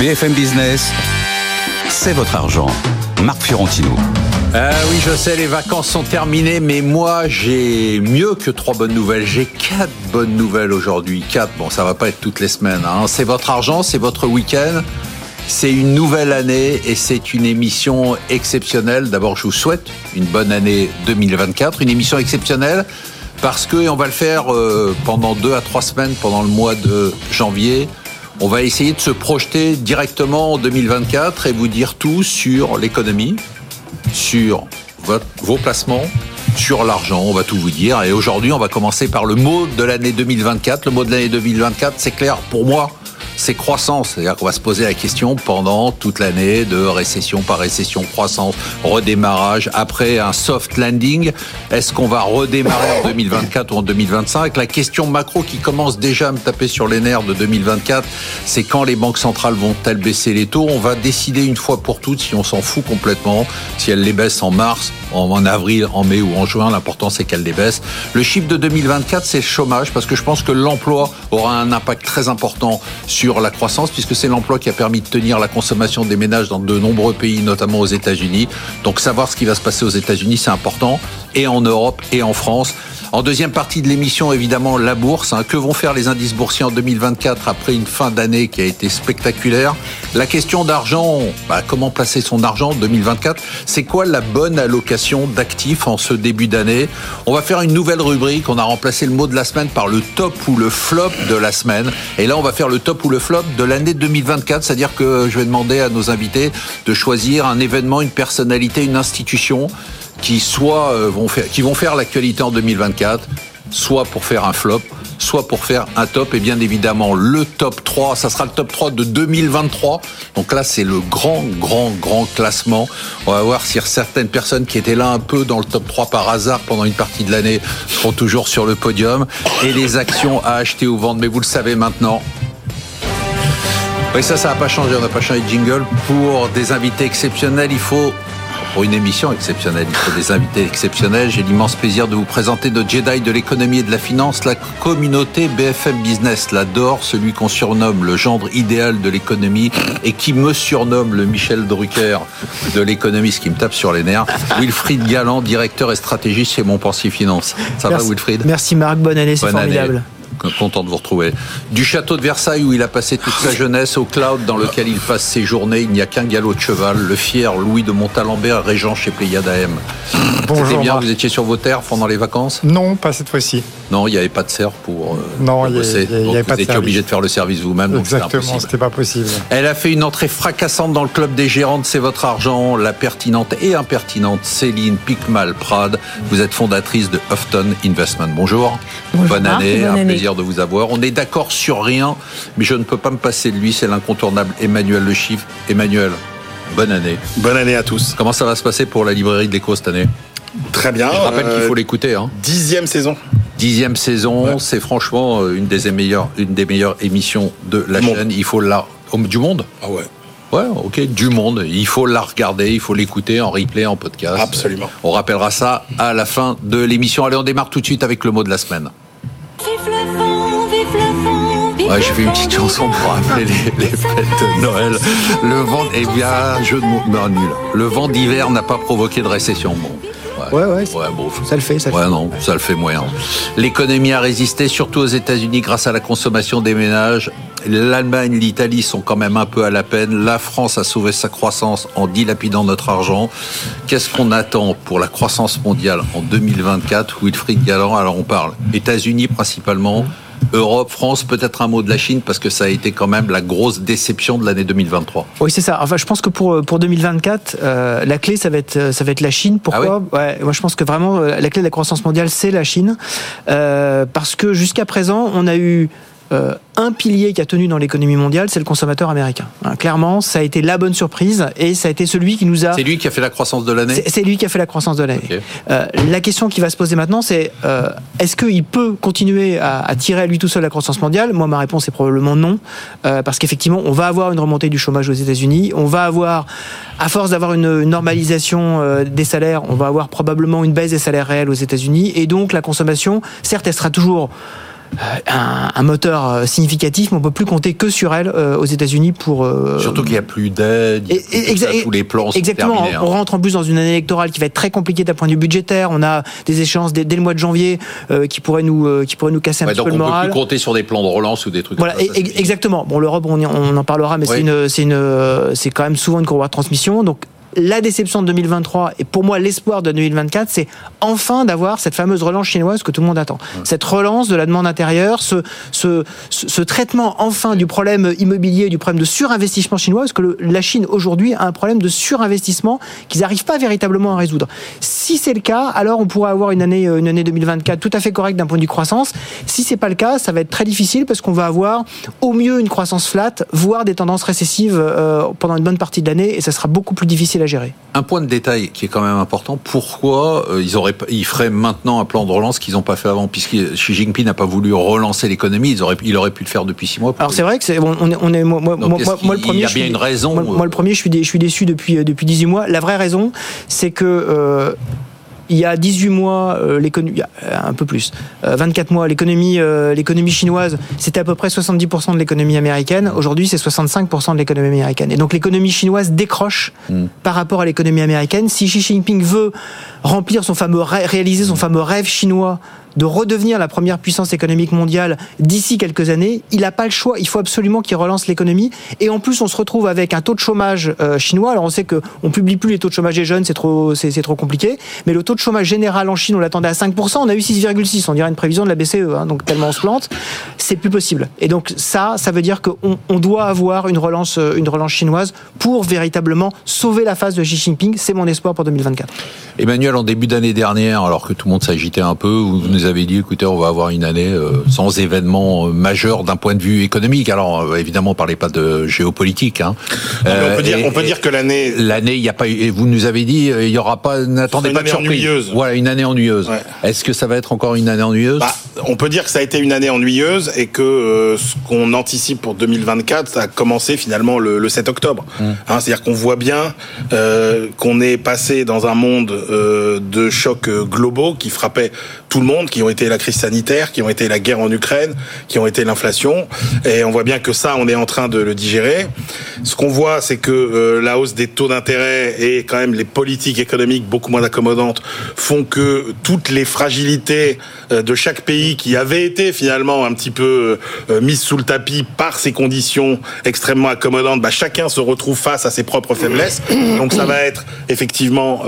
BFM Business, c'est votre argent. Marc Fiorentino. Ah oui, je sais, les vacances sont terminées, mais moi, j'ai mieux que trois bonnes nouvelles. J'ai quatre bonnes nouvelles aujourd'hui. Quatre, bon, ça va pas être toutes les semaines. Hein. C'est votre argent, c'est votre week-end. C'est une nouvelle année et c'est une émission exceptionnelle. D'abord, je vous souhaite une bonne année 2024, une émission exceptionnelle parce que, on va le faire euh, pendant deux à trois semaines, pendant le mois de janvier, on va essayer de se projeter directement en 2024 et vous dire tout sur l'économie, sur vos placements, sur l'argent, on va tout vous dire. Et aujourd'hui, on va commencer par le mot de l'année 2024. Le mot de l'année 2024, c'est clair pour moi, c'est croissance. C'est-à-dire qu'on va se poser la question pendant toute l'année de récession par récession, croissance, redémarrage. Après un soft landing, est-ce qu'on va redémarrer en 2024 ou en 2025 La question macro qui commence déjà à me taper sur les nerfs de 2024, c'est quand les banques centrales vont-elles baisser les taux? On va décider une fois pour toutes si on s'en fout complètement, si elles les baissent en mars, en avril, en mai ou en juin. L'important, c'est qu'elles les baissent. Le chiffre de 2024, c'est le chômage, parce que je pense que l'emploi aura un impact très important sur la croissance, puisque c'est l'emploi qui a permis de tenir la consommation des ménages dans de nombreux pays, notamment aux États-Unis. Donc savoir ce qui va se passer aux États-Unis, c'est important, et en Europe et en France. En deuxième partie de l'émission, évidemment, la bourse. Hein. Que vont faire les indices boursiers en 2024 après une fin d'année qui a été spectaculaire? La question d'argent, bah, comment placer son argent en 2024 C'est quoi la bonne allocation d'actifs en ce début d'année? On va faire une nouvelle rubrique. On a remplacé le mot de la semaine par le top ou le flop de la semaine. Et là, on va faire le top ou le flop de l'année 2024. C'est-à-dire que je vais demander à nos invités de choisir un événement, une personnalité, une institution qui soit euh, vont faire, qui vont faire l'actualité en 2024, soit pour faire un flop, soit pour faire un top. Et bien évidemment, le top 3, ça sera le top 3 de 2023. Donc là, c'est le grand, grand, grand classement. On va voir si certaines personnes qui étaient là un peu dans le top 3 par hasard pendant une partie de l'année seront toujours sur le podium. Et les actions à acheter ou vendre. Mais vous le savez maintenant, oui, ça, ça n'a pas changé. On n'a pas changé de jingle. Pour des invités exceptionnels, il faut pour une émission exceptionnelle. Il faut des invités exceptionnels. J'ai l'immense plaisir de vous présenter notre Jedi de l'économie et de la finance, la communauté BFM Business l'adore, celui qu'on surnomme le gendre idéal de l'économie et qui me surnomme le Michel Drucker de l'économie, ce qui me tape sur les nerfs. Wilfried Galland, directeur et stratégiste chez Montpensier Finance. Ça va Wilfried? Merci Marc, bonne année, c'est formidable content de vous retrouver. Du château de Versailles où il a passé toute sa jeunesse au cloud dans lequel il passe ses journées, il n'y a qu'un galop de cheval, le fier Louis de Montalembert, régent chez Pléiade AM. Bonjour. bien, vous étiez sur vos terres pendant les vacances? Non, pas cette fois-ci. Non, il n'y avait pas de serre pour euh, non, il bosser. Y avait, pas vous étiez obligé de faire le service vous-même. Exactement, c'était pas possible. Elle a fait une entrée fracassante dans le club des gérantes, c'est votre argent, la pertinente et impertinente Céline Picmal-Prade. Vous êtes fondatrice de Houghton Investment. Bonjour. bonne année, un plaisir de vous avoir. On est d'accord sur rien, mais je ne peux pas me passer de lui, c'est l'incontournable Emmanuel Le Chiffre. Emmanuel, bonne année. Bonne année à tous. Comment ça va se passer pour la librairie de l'écho cette année? Très bien. Je rappelle qu'il faut euh, l'écouter. Hein. Dixième saison. Dixième saison, c'est franchement euh, une des meilleures, une des meilleures émissions de la chaîne. Il faut la du monde? Ah ouais. Ouais, ok, du monde. Il faut la regarder, il faut l'écouter en replay, en podcast. Absolument. On rappellera ça à la fin de l'émission. Allez, on démarre tout de suite avec le mot de la semaine. Ouais, j'ai fait une petite chanson pour rappeler les, fêtes de Noël. Le vent, eh bien, jeu de mots, nul. Le vent d'hiver n'a pas provoqué de récession. Bon. Ouais, ouais, bon, ça le fait. Ça ouais, non, ça le fait moyen. L'économie a résisté, surtout aux États-Unis, grâce à la consommation des ménages. L'Allemagne, l'Italie sont quand même un peu à la peine. La France a sauvé sa croissance en dilapidant notre argent. Qu'est-ce qu'on attend pour la croissance mondiale en 2024 Wilfried Galland, alors on parle États-Unis principalement, Europe, France, peut-être un mot de la Chine parce que ça a été quand même la grosse déception de l'année 2023. Oui, c'est ça. Enfin, je pense que pour pour 2024, euh, la clé ça va être ça va être la Chine. Pourquoi ah ouais, Moi, je pense que vraiment euh, la clé de la croissance mondiale, c'est la Chine, euh, parce que jusqu'à présent, on a eu euh, un pilier qui a tenu dans l'économie mondiale, c'est le consommateur américain. Hein, clairement, ça a été la bonne surprise et ça a été celui qui nous a. C'est lui qui a fait la croissance de l'année. C'est lui qui a fait la croissance de l'année. Okay. Euh, la question qui va se poser maintenant, c'est euh, est-ce qu'il peut continuer à, à, tirer à lui tout seul la croissance mondiale? Moi, ma réponse est probablement non, parce qu'effectivement, on va avoir une remontée du chômage aux États-Unis. On va avoir, à force d'avoir une, une, normalisation des salaires, on va avoir probablement une baisse des salaires réels aux États-Unis, et donc la consommation, certes, elle sera toujours un, un, moteur euh, significatif, mais on peut plus compter que sur elle euh, aux États-Unis pour. Euh, Surtout qu'il n'y a plus d'aide, tous les plans sont Exactement. terminés, hein. On rentre en plus dans une année électorale qui va être très compliquée d'un point de vue budgétaire. On a des échéances dès, dès le mois de janvier euh, qui pourraient nous euh, qui pourraient nous casser un ouais, petit donc peu le moral. On peut plus compter sur des plans de relance ou des trucs. Voilà, comme ça, et, exactement. Bon, l'Europe, on, on, en parlera, mais oui. c'est une c'est une c'est quand même souvent une courroie de transmission. Donc la déception de 2023 et pour moi l'espoir de 2024, c'est enfin d'avoir cette fameuse relance chinoise que tout le monde attend. Ouais. Cette relance de la demande intérieure, ce, ce, ce, traitement enfin du problème immobilier, du problème de surinvestissement chinois, parce que le, la Chine aujourd'hui a un problème de surinvestissement qu'ils n'arrivent pas véritablement à résoudre. Si c'est le cas, alors on pourrait avoir une année, une année 2024 tout à fait correcte d'un point de vue croissance. Si c'est pas le cas, ça va être très difficile parce qu'on va avoir au mieux une croissance flat, voire des tendances récessives euh, pendant une bonne partie de l'année, et ça sera beaucoup plus difficile à gérer. Un point de détail qui est quand même important, pourquoi euh, ils, auraient, ils feraient maintenant un plan de relance qu'ils n'ont pas fait avant Puisque Xi Jinping n'a pas voulu relancer l'économie, ils auraient, il aurait pu le faire depuis six mois. Alors c'est vrai que c'est, on est, on est moi, moi, moi, moi, le premier. Il y a bien une raison. Moi, moi, le premier, je suis, dé, je suis déçu depuis, depuis 18 mois. La vraie raison, c'est que. Euh, il y a 18 mois, euh, l'économie, un peu plus, euh, 24 mois, l'économie, euh, l'économie chinoise, c'était à peu près 70% de l'économie américaine. Aujourd'hui, c'est 65% de l'économie américaine. Et donc l'économie chinoise décroche mm. par rapport à l'économie américaine. Si Xi Jinping veut remplir son fameux, réaliser son fameux rêve chinois de redevenir la première puissance économique mondiale d'ici quelques années, il n'a pas le choix. Il faut absolument qu'il relance l'économie. Et en plus, on se retrouve avec un taux de chômage euh, chinois. Alors, on sait qu'on ne publie plus les taux de chômage des jeunes, c'est trop, c'est, trop compliqué. Mais le taux de chômage général en Chine, on l'attendait à 5%. On a eu 6,6. On dirait une prévision de la BCE. Hein, donc, tellement on se plante, c'est plus possible. Et donc, ça, ça veut dire qu'on on doit avoir une relance, une relance chinoise pour véritablement sauver la face de Xi Jinping. C'est mon espoir pour 2024. Emmanuel, en début d'année dernière, alors que tout le monde s'agitait un peu, nous avez dit, écoutez, on va avoir une année euh, sans événement euh, majeur d'un point de vue économique. Alors, euh, évidemment, on parlait pas de géopolitique. Hein. Non, on, peut dire, et, on peut dire que l'année, l'année, il y a pas, eu, vous nous avez dit, il y aura pas, n'attendez pas de surprise. Ennuyeuse. Voilà, une année ennuyeuse. Ouais. Est-ce que ça va être encore une année ennuyeuse? Bah, On peut dire que ça a été une année ennuyeuse et que euh, ce qu'on anticipe pour 2024, ça a commencé finalement le, le 7 octobre. Mmh. Hein, c'est-à-dire qu'on voit bien euh, qu'on est passé dans un monde de chocs globaux qui frappaient tout le monde, qui ont été la crise sanitaire, qui ont été la guerre en Ukraine, qui ont été l'inflation. Et on voit bien que ça, on est en train de le digérer. Ce qu'on voit, c'est que euh, la hausse des taux d'intérêt et quand même les politiques économiques beaucoup moins accommodantes font que toutes les fragilités euh, de chaque pays qui avaient été finalement un petit peu euh, mises sous le tapis par ces conditions extrêmement accommodantes, bah, chacun se retrouve face à ses propres faiblesses. Donc ça va être effectivement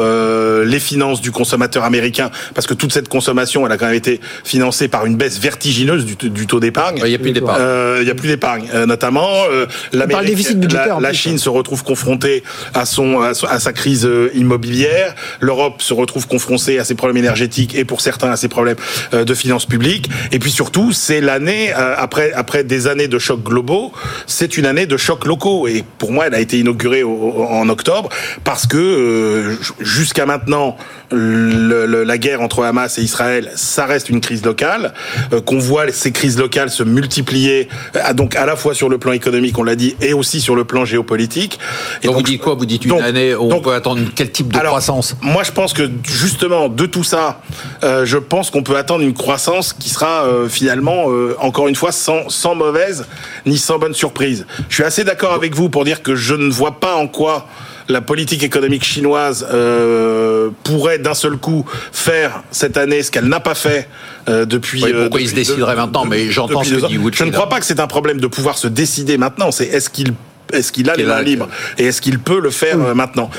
les finances du consommateur américain, parce que toute cette consommation, elle a quand même été financée par une baisse vertigineuse du, du taux d'épargne. Il n'y a plus d'épargne. Euh, il n'y a plus d'épargne, euh, notamment. Euh, la, la Chine se retrouve confrontée à son à, sa crise immobilière. L'Europe se retrouve confrontée à ses problèmes énergétiques et pour certains à ses problèmes de finances publiques. Et puis surtout, c'est l'année après après des années de chocs globaux, c'est une année de chocs locaux. Et pour moi, elle a été inaugurée au, en octobre parce que jusqu'à maintenant, le, le, la guerre entre Hamas et Israël, ça reste une crise locale. Euh, Qu'on voit ces crises locales se multiplier, euh, donc à la fois sur le plan économique, on l'a dit, et aussi sur le plan géopolitique. Et donc, donc, vous dites quoi? Vous dites une donc, année où on peut attendre quel type de alors, croissance? Moi, je pense que justement de tout ça, euh, je pense qu'on peut attendre une croissance qui sera finalement, encore une fois, sans, sans mauvaise ni sans bonne surprise. Je suis assez d'accord avec vous pour dire que je ne vois pas en quoi la politique économique chinoise euh, pourrait d'un seul coup faire cette année ce qu'elle n'a pas fait euh, depuis. Oui, pourquoi euh, il se déciderait maintenant Mais j'entends ce que dit Je ne crois pas que c'est un problème de pouvoir se décider maintenant. C'est est-ce qu'il est-ce qu'il a les mains libres et est-ce qu'il peut le faire maintenant?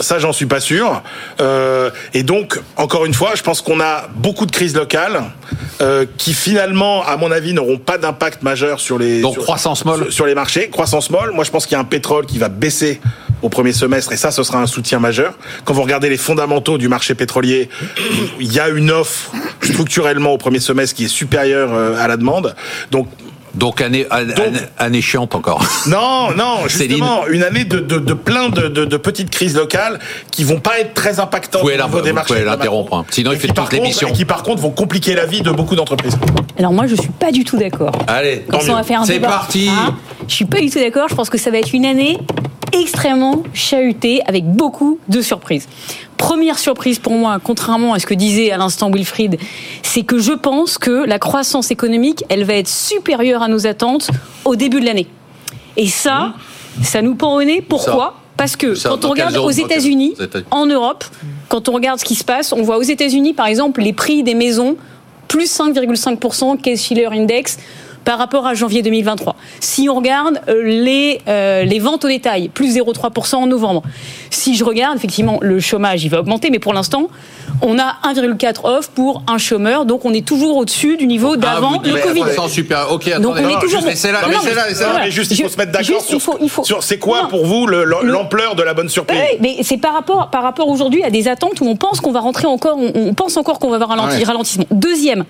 Ça, j'en suis pas sûr. Euh, et donc, encore une fois, je pense qu'on a beaucoup de crises locales euh, qui finalement, à mon avis, n'auront pas d'impact majeur sur les Donc, sur- croissance molle. sur, sur les marchés. Croissance molle. Moi, je pense qu'il y a un pétrole qui va baisser au premier semestre et ça, ce sera un soutien majeur. Quand vous regardez les fondamentaux du marché pétrolier, il y a une offre structurellement au premier semestre qui est supérieure euh, à la demande. Donc Donc, année, année, année chiante encore. non, non, Céline. justement, une année de, de, de plein de, de, de petites crises locales qui vont pas être très impactantes Vous pouvez au niveau des vous marchés. pouvez de la l'interrompre, hein. Sinon, il fait toute l'émission. et qui par contre vont compliquer la vie de beaucoup d'entreprises. Alors moi, je suis pas du tout d'accord. Allez, on va faire un C'est débat. parti. Hein je suis pas du tout d'accord. Je pense que ça va être une année extrêmement chahutée avec beaucoup de surprises. Première surprise pour moi, contrairement à ce que disait à l'instant Wilfried, c'est que je pense que la croissance économique, elle va être supérieure à nos attentes au début de l'année. Et ça, ça nous pend au nez. Pourquoi? Parce que Ça, quand on regarde aux États-Unis, en Europe, quand on regarde ce qui se passe, on voit aux États-Unis, par exemple, les prix des maisons plus 5,5% Case-Shiller Index par rapport à janvier 2023. Si on regarde euh, les, euh, les ventes au détail, plus 0,3% en novembre. Si je regarde, effectivement, le chômage, il va augmenter, mais pour l'instant, on a 1,4 off pour un chômeur, donc on est toujours au-dessus du niveau Ah, d'avant vous le Covid. super. Ok, Donc attendez. on est toujours. Non, non, laissez-la, mais- laissez-la. voilà. mais juste, il faut Je- se mettre d'accord juste, sur, il faut- il faut- sur c'est quoi Non. pour vous le- le- Le- l'ampleur de la bonne surprise. Ouais, mais c'est par rapport, par rapport aujourd'hui à des attentes où on pense qu'on va rentrer encore, on, on pense encore qu'on va avoir un Ouais. ralentissement. Deuxième,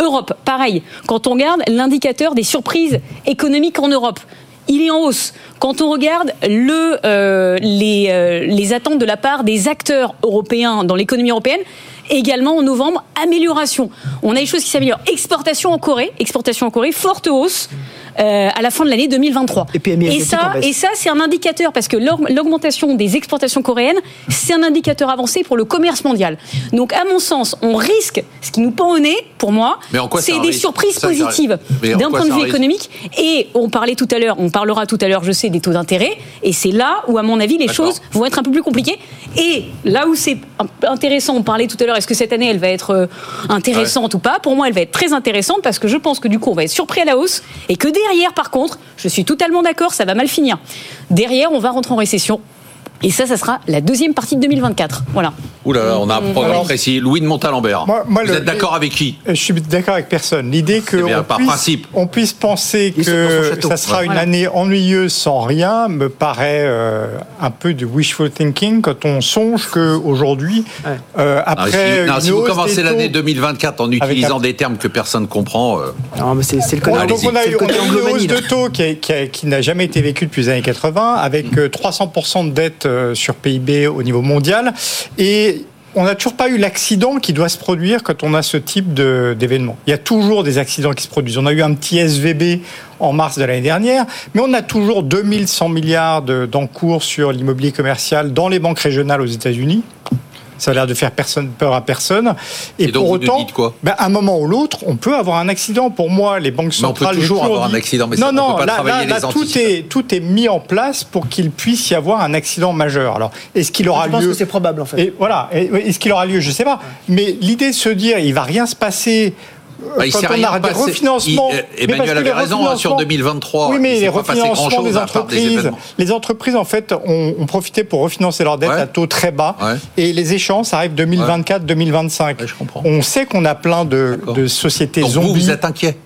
Europe, pareil. Quand on regarde l'indicateur des surprises économiques en Europe, il est en hausse. Quand on regarde euh, les, euh, les attentes de la part des acteurs européens dans l'économie européenne, également en novembre, amélioration. On a des choses qui s'améliorent. Exportation en Corée, exportation en Corée, forte hausse. Euh, à la fin de l'année 2023. Et ça, et ça, c'est un indicateur parce que l'aug- l'augmentation des exportations coréennes, c'est un indicateur avancé pour le commerce mondial. Donc, à mon sens, on risque, ce qui nous pend au nez, pour moi, c'est des surprises Ça, positives d'un point de vue économique. Et on parlait tout à l'heure, on parlera tout à l'heure, je sais, des taux d'intérêt. Et c'est là où, à mon avis, les choses vont être un peu plus compliquées. Et là où c'est intéressant, on parlait tout à l'heure, est-ce que cette année, elle va être euh, intéressante ou pas? Pour moi, elle va être très intéressante parce que je pense que du coup, on va être surpris à la hausse et que derrière, par contre, je suis totalement d'accord, ça va mal finir. Derrière, on va rentrer en récession. Et ça, ça sera la deuxième partie de 2024. Voilà. Ouh là là, on a un programme Alors- précis. Louis de Montalembert. Moi- moi, Vous le- êtes d'accord avec qui Je suis d'accord avec personne. L'idée que C'est bien, on par puisse, principe. on puisse penser Ils que ça sera une Voilà. année ennuyeuse sans rien me paraît euh, un peu du wishful thinking quand on songe que aujourd'hui, Ouais. euh, Non, après si, non, une si vous hausse commencez l'année 2024 en utilisant un- des termes que personne ne comprend, euh, Non, mais c'est le côté, donc on a eu, on a une hausse de taux qui, n'a jamais été vécue depuis les années 80, avec euh, 300% de dette euh, sur PIB au niveau mondial. Et on n'a toujours pas eu l'accident qui doit se produire quand on a ce type d'événement. Il y a toujours des accidents qui se produisent. On a eu un petit SVB en mars de l'année dernière, mais on a toujours 2100 milliards de- d'encours sur l'immobilier commercial dans les banques régionales aux États-Unis. Ça a l'air de faire personne, peur à personne. Et, Et donc, pour vous autant, dites quoi ben, à un moment ou l'autre, on peut avoir un accident. Pour moi, les banques Mais on peut centrales. toujours avoir un dit- accident, mais non, ça, on non, peut pas là, travailler là, les là, tout est tout est mis en place pour qu'il puisse y avoir un accident majeur. Alors, est-ce qu'il aura Je pense lieu que c'est probable, en fait. Et voilà. Est-ce qu'il aura lieu Je sais pas. Mais l'idée de se dire, il va rien se passer. Bah, il quand on a des refinancements. Il- euh, Emmanuel avait les raison hein, sur refinancements- 2023. Oui, mais les passé refinancements des entreprises, les entreprises en fait ont, ont profité pour refinancer leurs dettes Ouais. à taux très bas. Ouais. Et les échéances arrivent 2024-2025. Ouais, je comprends. On sait qu'on a plein de, sociétés Donc zombies. vous, vous êtes inquiet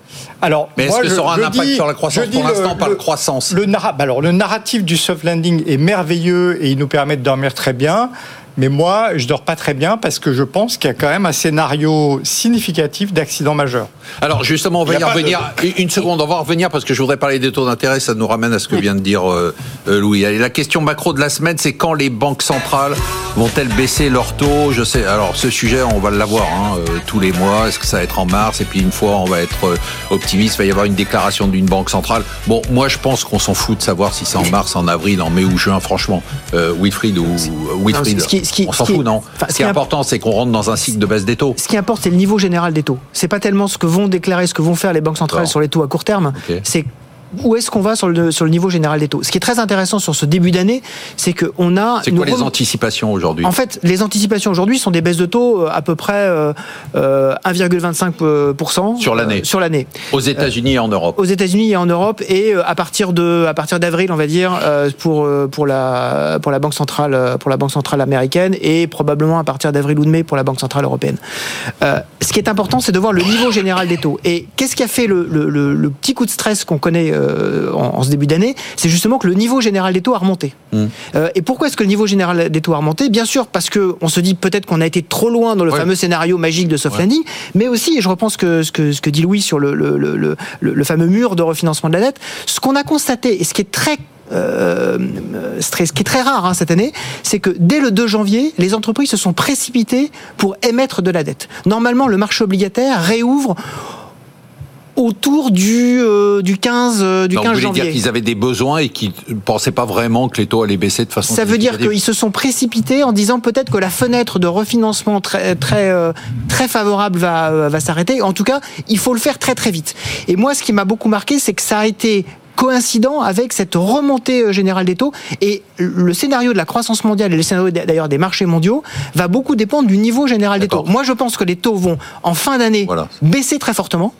Alors, Mais est-ce que ça aura un impact dis- sur la croissance Pour l'instant, pas de croissance. Le, bah alors, le narratif du soft landing est merveilleux et il nous permet de dormir très bien. Mais moi, je dors pas très bien parce que je pense qu'il y a quand même un scénario significatif d'accident majeur. Alors justement, on va y, revenir. Une seconde, on va revenir parce que je voudrais parler des taux d'intérêt. Ça nous ramène à ce que vient de dire euh, euh, Louis. Allez, la question macro de la semaine, c'est quand les banques centrales vont-elles baisser leurs taux? Je sais. Alors ce sujet, on va l'avoir hein, euh, tous les mois. Est-ce que ça va être en mars? Et puis une fois, on va être optimiste. Il va y avoir une déclaration d'une banque centrale. Bon, moi, je pense qu'on s'en fout de savoir si c'est en mars, en avril, en mai ou juin. Franchement, euh, Wilfried ou Wilfried, ce qui- ce qui- on s'en fout, non enfin, Ce qui est important, c'est qu'on rentre dans un cycle de baisse des taux. Ce qui importe, c'est le niveau général des taux. C'est pas tellement ce que vont déclarer, ce que vont faire les banques centrales sur les taux à court terme. C'est où est-ce qu'on va sur le, sur le niveau général des taux? Ce qui est très intéressant sur ce début d'année, c'est qu'on a... C'est quoi les anticipations aujourd'hui? En fait, les anticipations aujourd'hui sont des baisses de taux euh, à peu près euh, euh, 1,25% Sur l'année. euh, sur l'année aux États-Unis et en Europe aux États-Unis et en Europe et euh, à partir de à partir d'avril on va dire euh, pour euh, pour la pour la banque centrale euh, pour la banque centrale américaine et probablement à partir d'avril ou de mai pour la banque centrale européenne. Euh, ce qui est important c'est de voir le niveau général des taux et qu'est-ce qui a fait le, le, le- le petit coup de stress qu'on connaît euh, en, en ce début d'année c'est justement que le niveau général des taux a remonté. Euh, et pourquoi est-ce que le niveau général des taux a remonté? Bien sûr parce que on se dit peut-être qu'on a été trop loin dans le Ouais. fameux scénario magique de soft Ouais. landing, mais aussi, et je reprends ce que, ce que, ce que dit Louis sur le, le, le, le, le fameux mur de refinancement de la dette, ce qu'on a constaté, et ce qui est très euh, stress- ce qui est très rare hein, cette année, c'est que dès le 2 janvier, les entreprises se sont précipitées pour émettre de la dette. Normalement, le marché obligataire réouvre autour du, euh, du 15, euh, du Donc, 15 vous voulez dire janvier. qu'ils avaient des besoins et qu'ils ne pensaient pas vraiment que les taux allaient baisser de façon Ça veut dire qu'ils se sont précipités en disant peut-être que la fenêtre de refinancement très très euh, très favorable va euh, va s'arrêter. En tout cas, il faut le faire très très vite. Et moi, ce qui m'a beaucoup marqué, c'est que ça a été coïncident avec cette remontée euh, générale des taux et le scénario de la croissance mondiale et le scénario d'ailleurs des marchés mondiaux va beaucoup dépendre du niveau général des taux. Moi, je pense que les taux vont en fin d'année Voilà. baisser très fortement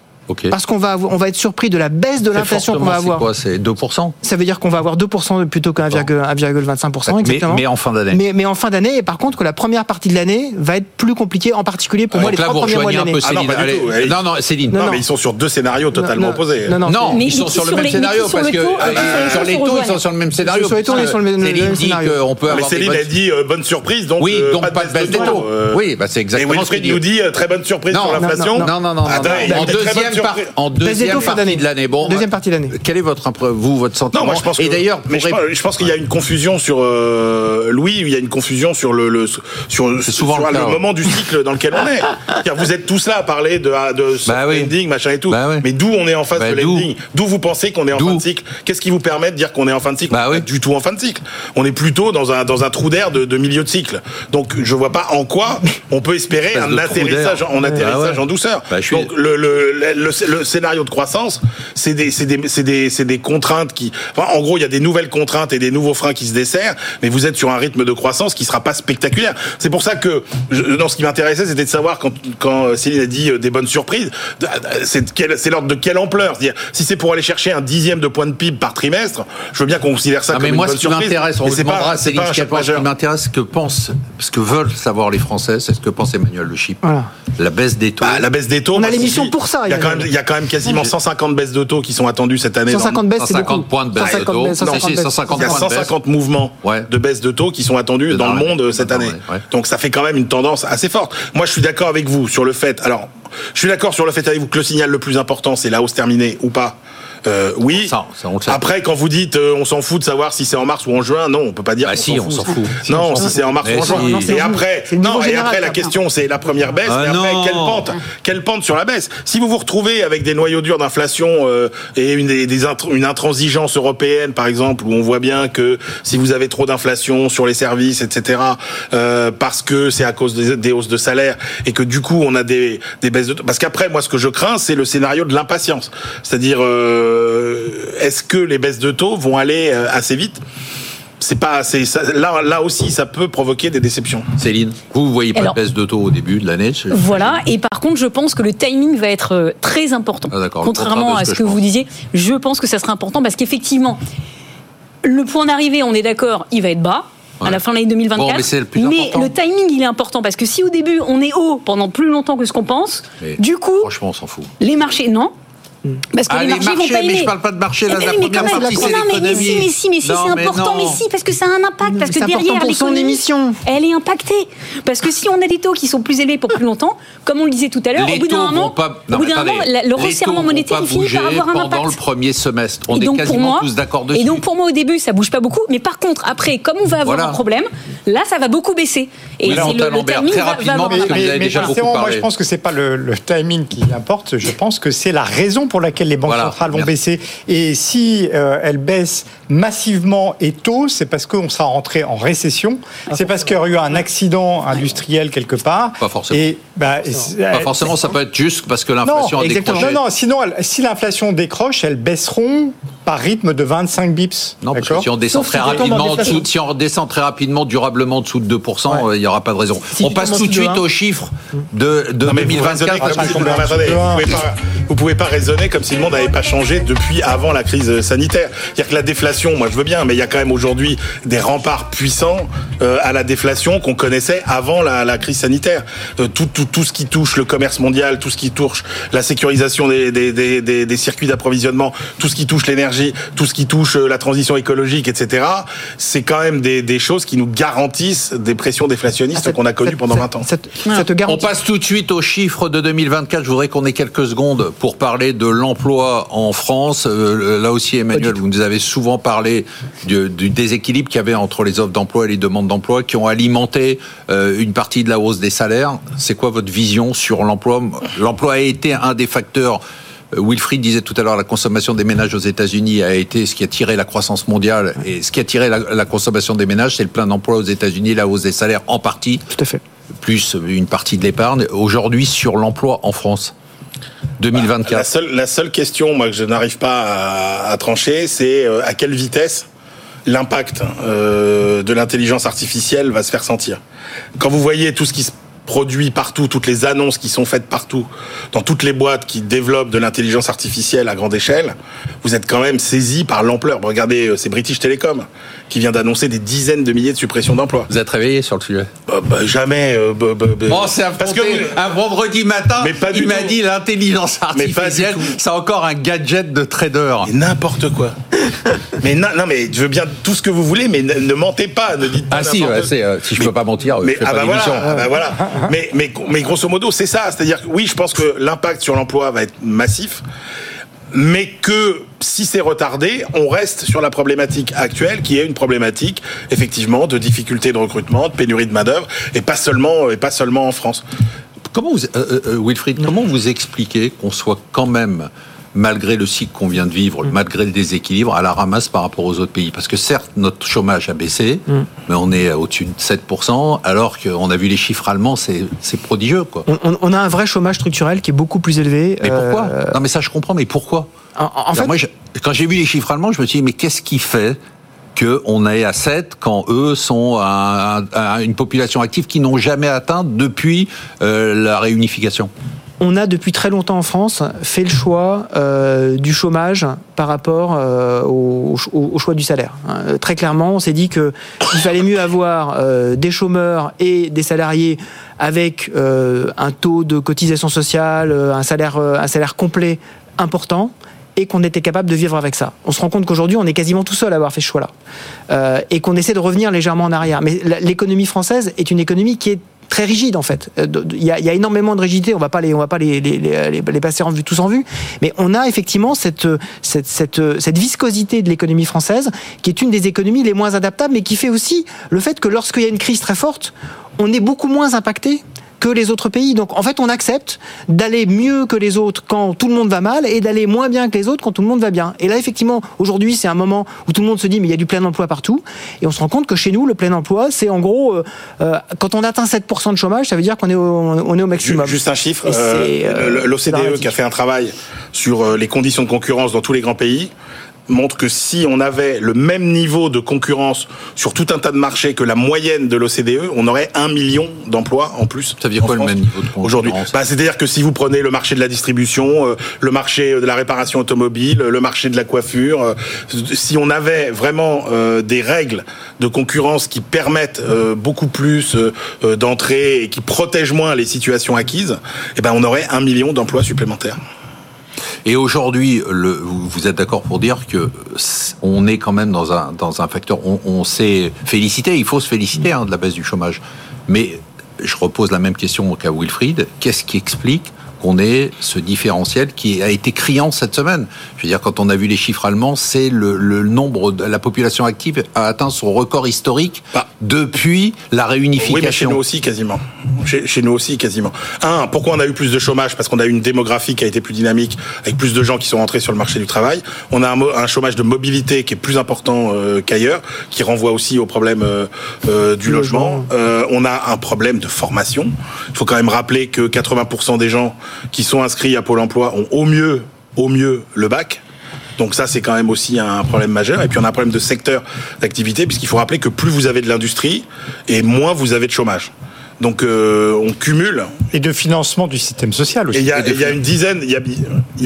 Parce qu'on va avoir- on va être surpris de la baisse de l'inflation qu'on va c'est avoir. quoi C'est 2% Ça veut dire qu'on va avoir 2% plutôt qu'un 1,25%. mais, exactement. mais en fin d'année. Mais, mais en fin d'année, et par contre que la première partie de l'année va être plus compliquée, en particulier pour moi Donc les là, trois vous premiers mois de l'année. Ah non, Céline. pas du Allez, tout. Allez. Non, non, Céline. Non, Non, non. mais ils sont sur deux scénarios totalement Non, non, opposés. non, non. Non, Mais ils sont sur le même scénario mais parce que sur les taux ils sont sur le même scénario. Sur les taux, on est sur le même- scénario. peut Mais avoir des Céline a dit euh, bonne surprise, donc Oui, euh, donc pas de baisse de taux. Oui, bah c'est exactement ce qu'il nous dit. euh, très bonne surprise sur non, l'inflation. Non, non, non. En des deuxième, en deuxième partie d'année. de l'année. Bon, Deuxième partie de l'année. Quel est votre vous votre sentiment Non, moi je pense que. Et d'ailleurs, mais je, pense- je pense qu'il y a une confusion sur euh, Louis. Il y a une confusion sur le, le sur, C'est souvent sur le cas, ouais. moment du cycle dans lequel on est. C'est-à-dire, vous êtes tous là à parler de de soft Bah oui. landing, machin et tout. Bah. Mais d'où on est en phase Bah de d'où landing D'où vous pensez qu'on est en fin de cycle Qu'est-ce qui vous permet de dire qu'on est en fin de cycle Bah On est oui. pas du tout en fin de cycle. On est plutôt dans un dans un trou d'air de, de milieu de cycle. Donc je vois pas en quoi on peut espérer un de atterrissage en atterrissage Ah en douceur. Donc le, le, le, scénario de croissance, c'est des, contraintes qui, enfin, en gros, il y a des nouvelles contraintes et des nouveaux freins qui se desserrent, mais vous êtes sur un rythme de croissance qui sera pas spectaculaire. C'est pour ça que, je, non, ce qui m'intéressait, c'était de savoir quand, quand Céline a dit euh, des bonnes surprises, de- c'est l'ordre de quelle ampleur? Si c'est pour aller chercher un dixième de point de PIB par trimestre, je veux bien qu'on considère ça Ah, comme mais une moi, ce bonne qui surprise. m'intéresse, on mais vous demandera, c'est Céline pas ce qui m'intéresse, ce que pensent, ce que veulent savoir les Français, c'est ce que pense Emmanuel Le Chip. Voilà. La baisse des taux. Bah, la baisse des taux. On a l'émission si- pour ça, Il y a quand Même, il y a quand même quasiment 150 baisses de taux qui sont attendues cette année. dans le 150 baisses, c'est 150 beaucoup. points de baisse de 150 taux. baisses, Non, 150 si, baisses. 150 Il y a points de baisse. 150 mouvements Ouais. de baisse de taux qui sont attendus dans le monde cette année. Donc ça fait quand même une tendance assez forte. Moi, je suis d'accord avec vous sur le fait. Alors, je suis d'accord sur le fait avec vous que le signal le plus important, c'est la hausse terminée ou pas? Euh, oui. Ça, ça, on. Après, quand vous dites euh, on s'en fout de savoir si c'est en mars ou en juin, non, on peut pas dire. Bah si, on s'en fout. Non, si c'est en mars Mais ou en juin. Non, et après, non, et après la question, c'est la première baisse. Ah et après, non. quelle pente, quelle pente sur la baisse Si vous vous retrouvez avec des noyaux durs d'inflation euh, et une, des, une intransigeance européenne, par exemple, où on voit bien que si vous avez trop d'inflation sur les services, etc., euh, parce que c'est à cause des, des hausses de salaire et que du coup on a des, des baisses de parce qu'après moi ce que je crains c'est le scénario de l'impatience, c'est-à-dire euh, est-ce que les baisses de taux vont aller euh, assez vite? C'est pas, ça- là, là aussi, ça peut provoquer des déceptions. Céline, vous ne voyez pas Alors- de baisse de taux au début de l'année je- Voilà, et par contre, je pense que le timing va être euh, très important. Ah, Contrairement à ce que vous pense. disiez, je pense que ça sera important parce qu'effectivement, le point d'arrivée, on est d'accord, il va être bas. À la fin de l'année 2024. Bon, mais c'est le plus important. le timing, il est important parce que si au début on est haut pendant plus longtemps que ce qu'on pense, Mais du coup, Franchement, on s'en fout. les marchés, non. Parce que Ah, les les marchés, vont pas mais aimer. je parle pas de marché, là, Eh la mais première quand même, partie, c'est mais, mais si, mais si, mais si, c'est mais important, mais si, parce que ça a un impact, parce que C'est important derrière pour son l'économie, émission. elle est impactée. Parce que si on a des taux qui sont plus élevés pour plus longtemps, comme on le disait tout à l'heure, au bout d'un moment, pas, au non, bout mais d'un attendez, moment, la- le resserrement monétaire, finit par avoir un pendant impact. le premier semestre. On est quasiment moi, tous d'accord dessus. et donc pour moi au début ça bouge pas beaucoup, mais par contre après comme on va avoir un problème, là ça va beaucoup baisser. Et Oui, c'est le, le timing très va- va rapidement, vous avez déjà beaucoup justement, moi, je pense que c'est pas le, le timing qui importe. Je pense que c'est la raison pour laquelle les banques Voilà, centrales vont merci. baisser. Et si euh, elles baissent massivement et tôt, c'est parce qu'on sera rentré en récession. C'est parce qu'il y aurait eu un accident industriel quelque part. Pas forcément. Et, bah, c'est- Pas forcément, ça peut être juste parce que l'inflation a exactement. décroché. non, non, sinon, si l'inflation décroche, elles baisseront par rythme de 25 bips. Non, parce que D'accord si on descend Sauf très si rapidement, dessous- si on descend très rapidement, durablement en dessous de 2%, Ouais. euh, il n'y aura pas de raison. Si on passe tout de suite un. aux chiffres de, de Non, vous 2024. raisonnez comme parce si- qu'on non, mais est un attendez, petit peu vous un. pouvez pas, vous pouvez pas raisonner comme si le monde n'avait pas changé depuis avant la crise sanitaire. C'est-à-dire que la déflation, moi je veux bien, mais il y a quand même aujourd'hui des remparts puissants euh, à la déflation qu'on connaissait avant la, la crise sanitaire. Euh, tout, tout, tout ce qui touche le commerce mondial, tout ce qui touche la sécurisation des, des, des, des, des circuits d'approvisionnement, tout ce qui touche l'énergie, tout ce qui touche euh, la transition écologique, etc. C'est quand même des, des choses qui nous garantissent des pressions déflationnistes Cette- qu'on a cette- pendant cette- 20 ans. Cette, cette On passe tout de suite aux chiffres de 2024. Je voudrais qu'on ait quelques secondes pour parler de l'emploi en France. Euh, là aussi, Emmanuel, vous nous avez souvent parlé du, du déséquilibre qu'il y avait entre les offres d'emploi et les demandes d'emploi qui ont alimenté euh, une partie de la hausse des salaires. C'est quoi votre vision sur l'emploi? L'emploi a été un des facteurs. Euh, Wilfried disait tout à l'heure, la consommation des ménages aux États-Unis a été ce qui a tiré la croissance mondiale. Et ce qui a tiré la, la consommation des ménages, c'est le plein d'emploi aux États-Unis, la hausse des salaires en partie Tout à fait. plus une partie de l'épargne. Aujourd'hui, sur l'emploi en France, 2024. La seule, la seule question, moi, que je n'arrive pas à, à trancher, c'est euh, à quelle vitesse l'impact euh, de l'intelligence artificielle va se faire sentir. Quand vous voyez tout ce qui se produit partout, toutes les annonces qui sont faites partout, dans toutes les boîtes qui développent de l'intelligence artificielle à grande échelle, vous êtes quand même saisi par l'ampleur. Regardez, euh, c'est British Telecom qui vient d'annoncer des dizaines de milliers de suppressions d'emplois. Vous êtes réveillé sur le sujet? Bah, bah, jamais. euh, bah, bah. Bon, c'est Parce que un vendredi matin. Mais pas il m'a dit l'intelligence artificielle, c'est encore un gadget de trader. N'importe quoi. mais non, non, mais je veux bien tout ce que vous voulez, mais ne, ne mentez pas, ne dites pas. Ah si, ouais, euh, si je Mais- peux pas mentir, mais je fais ah pas voilà, ah bah voilà. mais, mais mais grosso modo, c'est ça. C'est-à-dire que oui, je pense que l'impact sur l'emploi va être massif, mais que si c'est retardé, on reste sur la problématique actuelle, qui est une problématique effectivement de difficulté de recrutement, de pénurie de main d'œuvre, et pas seulement et pas seulement en France. Comment vous, euh, euh, Wilfried, comment vous expliquez qu'on soit quand même, malgré le cycle qu'on vient de vivre, malgré le déséquilibre, à la ramasse par rapport aux autres pays. Parce que certes, notre chômage a baissé, mais on est au-dessus de 7%, alors qu'on a vu les chiffres allemands, c'est prodigieux, quoi. On, a un vrai chômage structurel qui est beaucoup plus élevé. Mais pourquoi? Euh, Non, mais ça, je comprends, mais pourquoi? En, fait, moi, je- quand j'ai vu les chiffres allemands, je me suis dit, mais qu'est-ce qui fait qu'on est à 7 quand eux sont à, à- à une population active qui n'ont jamais atteint depuis euh, la réunification? On a depuis très longtemps en France fait le choix euh, du chômage par rapport euh, au, choix du salaire. hein. Très clairement, on s'est dit que il fallait mieux avoir euh, des chômeurs et des salariés avec un taux de cotisation sociale, un salaire, un salaire complet important et qu'on était capable de vivre avec ça. On se rend compte qu'aujourd'hui, on est quasiment tout seul à avoir fait ce choix-là. Et qu'on essaie de revenir légèrement en arrière. Mais l'économie française est une économie qui est très rigide en fait. Euh, Il y a, énormément de rigidité. On va pas les, on va pas les, les, passer en vue tous en vue, mais on a effectivement cette cette cette, cette viscosité de l'économie française qui est une des économies les moins adaptables, mais qui fait aussi le fait que lorsqu'il y a une crise très forte, on est beaucoup moins impacté que les autres pays. Donc en fait, on accepte d'aller mieux que les autres quand tout le monde va mal et d'aller moins bien que les autres quand tout le monde va bien. Et là, effectivement, aujourd'hui, c'est un moment où tout le monde se dit mais il y a du plein emploi partout. Et on se rend compte que chez nous, le plein emploi, c'est en gros, euh, euh, quand on atteint 7% de chomage, ça veut dire qu'on est au, on est au maximum. Juste un chiffre, euh, c'est, euh, l'OCDE qui a fait un travail sur les conditions de concurrence dans tous les grands pays montre que si on avait le même niveau de concurrence sur tout un tas de marchés que la moyenne de l'OCDE, on aurait un million d'emplois en plus. Ça veut dire quoi, le même niveau de concurrence Aujourd'hui, bah, c'est-à-dire que si vous prenez le marché de la distribution, euh, le marché de la réparation automobile, le marché de la coiffure, euh, si on avait vraiment euh, des règles de concurrence qui permettent euh, beaucoup plus euh, euh, d'entrée et qui protègent moins les situations acquises, eh ben on aurait un million d'emplois supplémentaires. Et aujourd'hui, vous êtes d'accord pour dire que on est quand même dans un, facteur, on, s'est félicité, il faut se féliciter hein, de la baisse du chômage. Mais je repose la même question qu'à Wilfried, qu'est-ce qui explique qu'on ait ce différentiel qui a été criant cette semaine. Je veux dire, quand on a vu les chiffres allemands, c'est le, le nombre de la population active a atteint son record historique Bah. depuis la réunification. Oui, mais chez nous aussi quasiment. Chez, chez nous aussi quasiment. Un, pourquoi on a eu plus de chômage? Parce qu'on a eu une démographie qui a été plus dynamique, avec plus de gens qui sont rentrés sur le marché du travail. On a un, chômage de mobilité qui est plus important euh, qu'ailleurs, qui renvoie aussi au problème euh, euh, du logement. Euh, on a un problème de formation. Il faut quand même rappeler que 80% des gens qui sont inscrits à Pôle Emploi ont au mieux, au mieux le bac. Donc ça, c'est quand même aussi un problème majeur. Et puis on a un problème de secteur d'activité, puisqu'il faut rappeler que plus vous avez de l'industrie, et moins vous avez de chômage. Donc euh, on cumule. Et de financement du système social Et aussi. il y a, il y a une dizaine, il y a,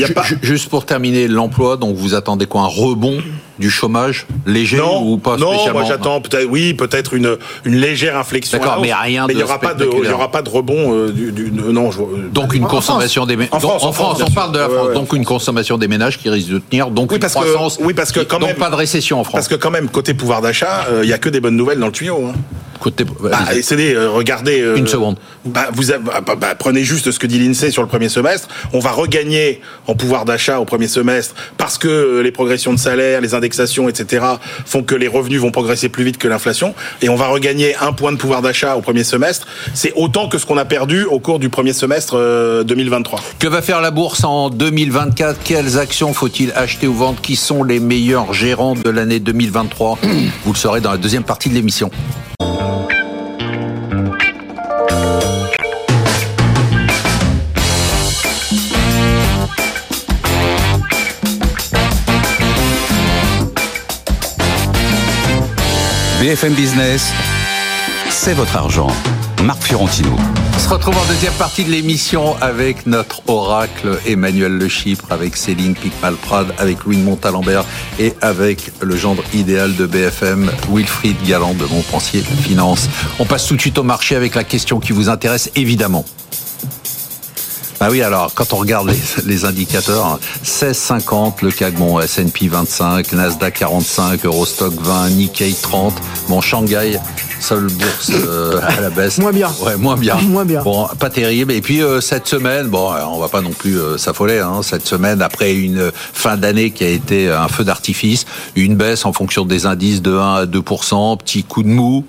y pas. ju- Juste pour terminer, l'emploi, donc vous attendez quoi? Un rebond? Du chômage léger Non, ou pas non, moi j'attends peut-être, oui, peut-être une une légère inflexion. D'accord, hausse. mais rien Mais il y de aura pas de, il y aura pas de rebond euh, du, du- non, je vois- Donc une En consommation des ménages. En France, en France, on parle de la. France. Ouais, ouais. Donc une consommation des ménages qui risque de tenir. Donc Oui, une parce que- croissance. oui, parce que quand donc même- pas de récession en France. Parce que quand même côté pouvoir d'achat, euh, il y a que des bonnes nouvelles dans le tuyau. Hein. Côté- Bah, essayez, euh, regardez. euh, Une seconde. Bah, vous avez- bah, bah, prenez juste ce que dit l'INSEE sur le premier semestre. On va regagner en pouvoir d'achat au premier semestre parce que euh, les progressions de salaire, les indexations, etc. font que les revenus vont progresser plus vite que l'inflation. Et on va regagner un point de pouvoir d'achat au premier semestre. C'est autant que ce qu'on a perdu au cours du premier semestre euh, 2023. Que va faire la bourse en 2024 Quelles actions faut-il acheter ou vendre? Qui sont les meilleurs gérants de l'année 2023 Vous le saurez dans la deuxième partie de l'émission. BFM Business, c'est votre argent. Marc Fiorentino. On se retrouve en deuxième partie de l'émission avec notre oracle Emmanuel Le Chypre, avec Céline Picmalprade, avec Louis Montalembert et avec le gendre idéal de BFM, Wilfried Galland de Montpensier Finance. On passe tout de suite au marché avec la question qui vous intéresse évidemment. Ah oui, alors quand on regarde les, les indicateurs, hein, 16,50 le CAC, bon, S&P 25, Nasdaq 45, Eurostock 20, Nikkei 30, bon, Shanghai, seule bourse euh, à la baisse. Moins bien. Ouais, moins bien. Moins bien. Bon, pas terrible. Et puis euh, cette semaine, bon, euh, on va pas non plus euh, s'affoler. Hein, cette semaine, après une fin d'année qui a été un feu d'artifice, une baisse en fonction des indices de 1 à 2% petit coup de mou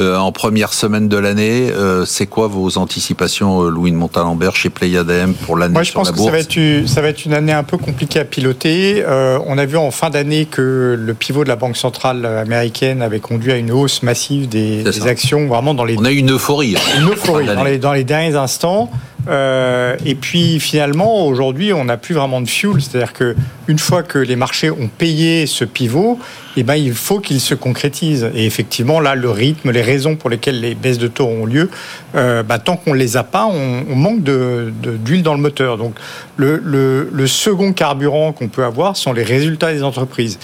euh, en première semaine de l'année. Euh, c'est quoi vos anticipations, Louis de Montalembert, chez Pléiade Pour l'année Moi, je pense que ça va, être, une- ça va être une année un peu compliquée à piloter. Euh, on a vu en fin d'année que le pivot de la Banque centrale américaine avait conduit à une hausse massive des, actions, vraiment dans les On a eu une euphorie. hein, une euphorie les, dans les derniers instants. Euh, et puis finalement, aujourd'hui, on n'a plus vraiment de fuel. C'est-à-dire que une fois que les marchés ont payé ce pivot, eh ben, il faut qu'il se concrétise. Et effectivement, là, le rythme, les raisons pour lesquelles les baisses de taux ont lieu, euh, bah, tant qu'on ne les a pas, on, manque d'huile dans le moteur. Donc le, le- second carburant qu'on peut avoir sont les résultats des entreprises.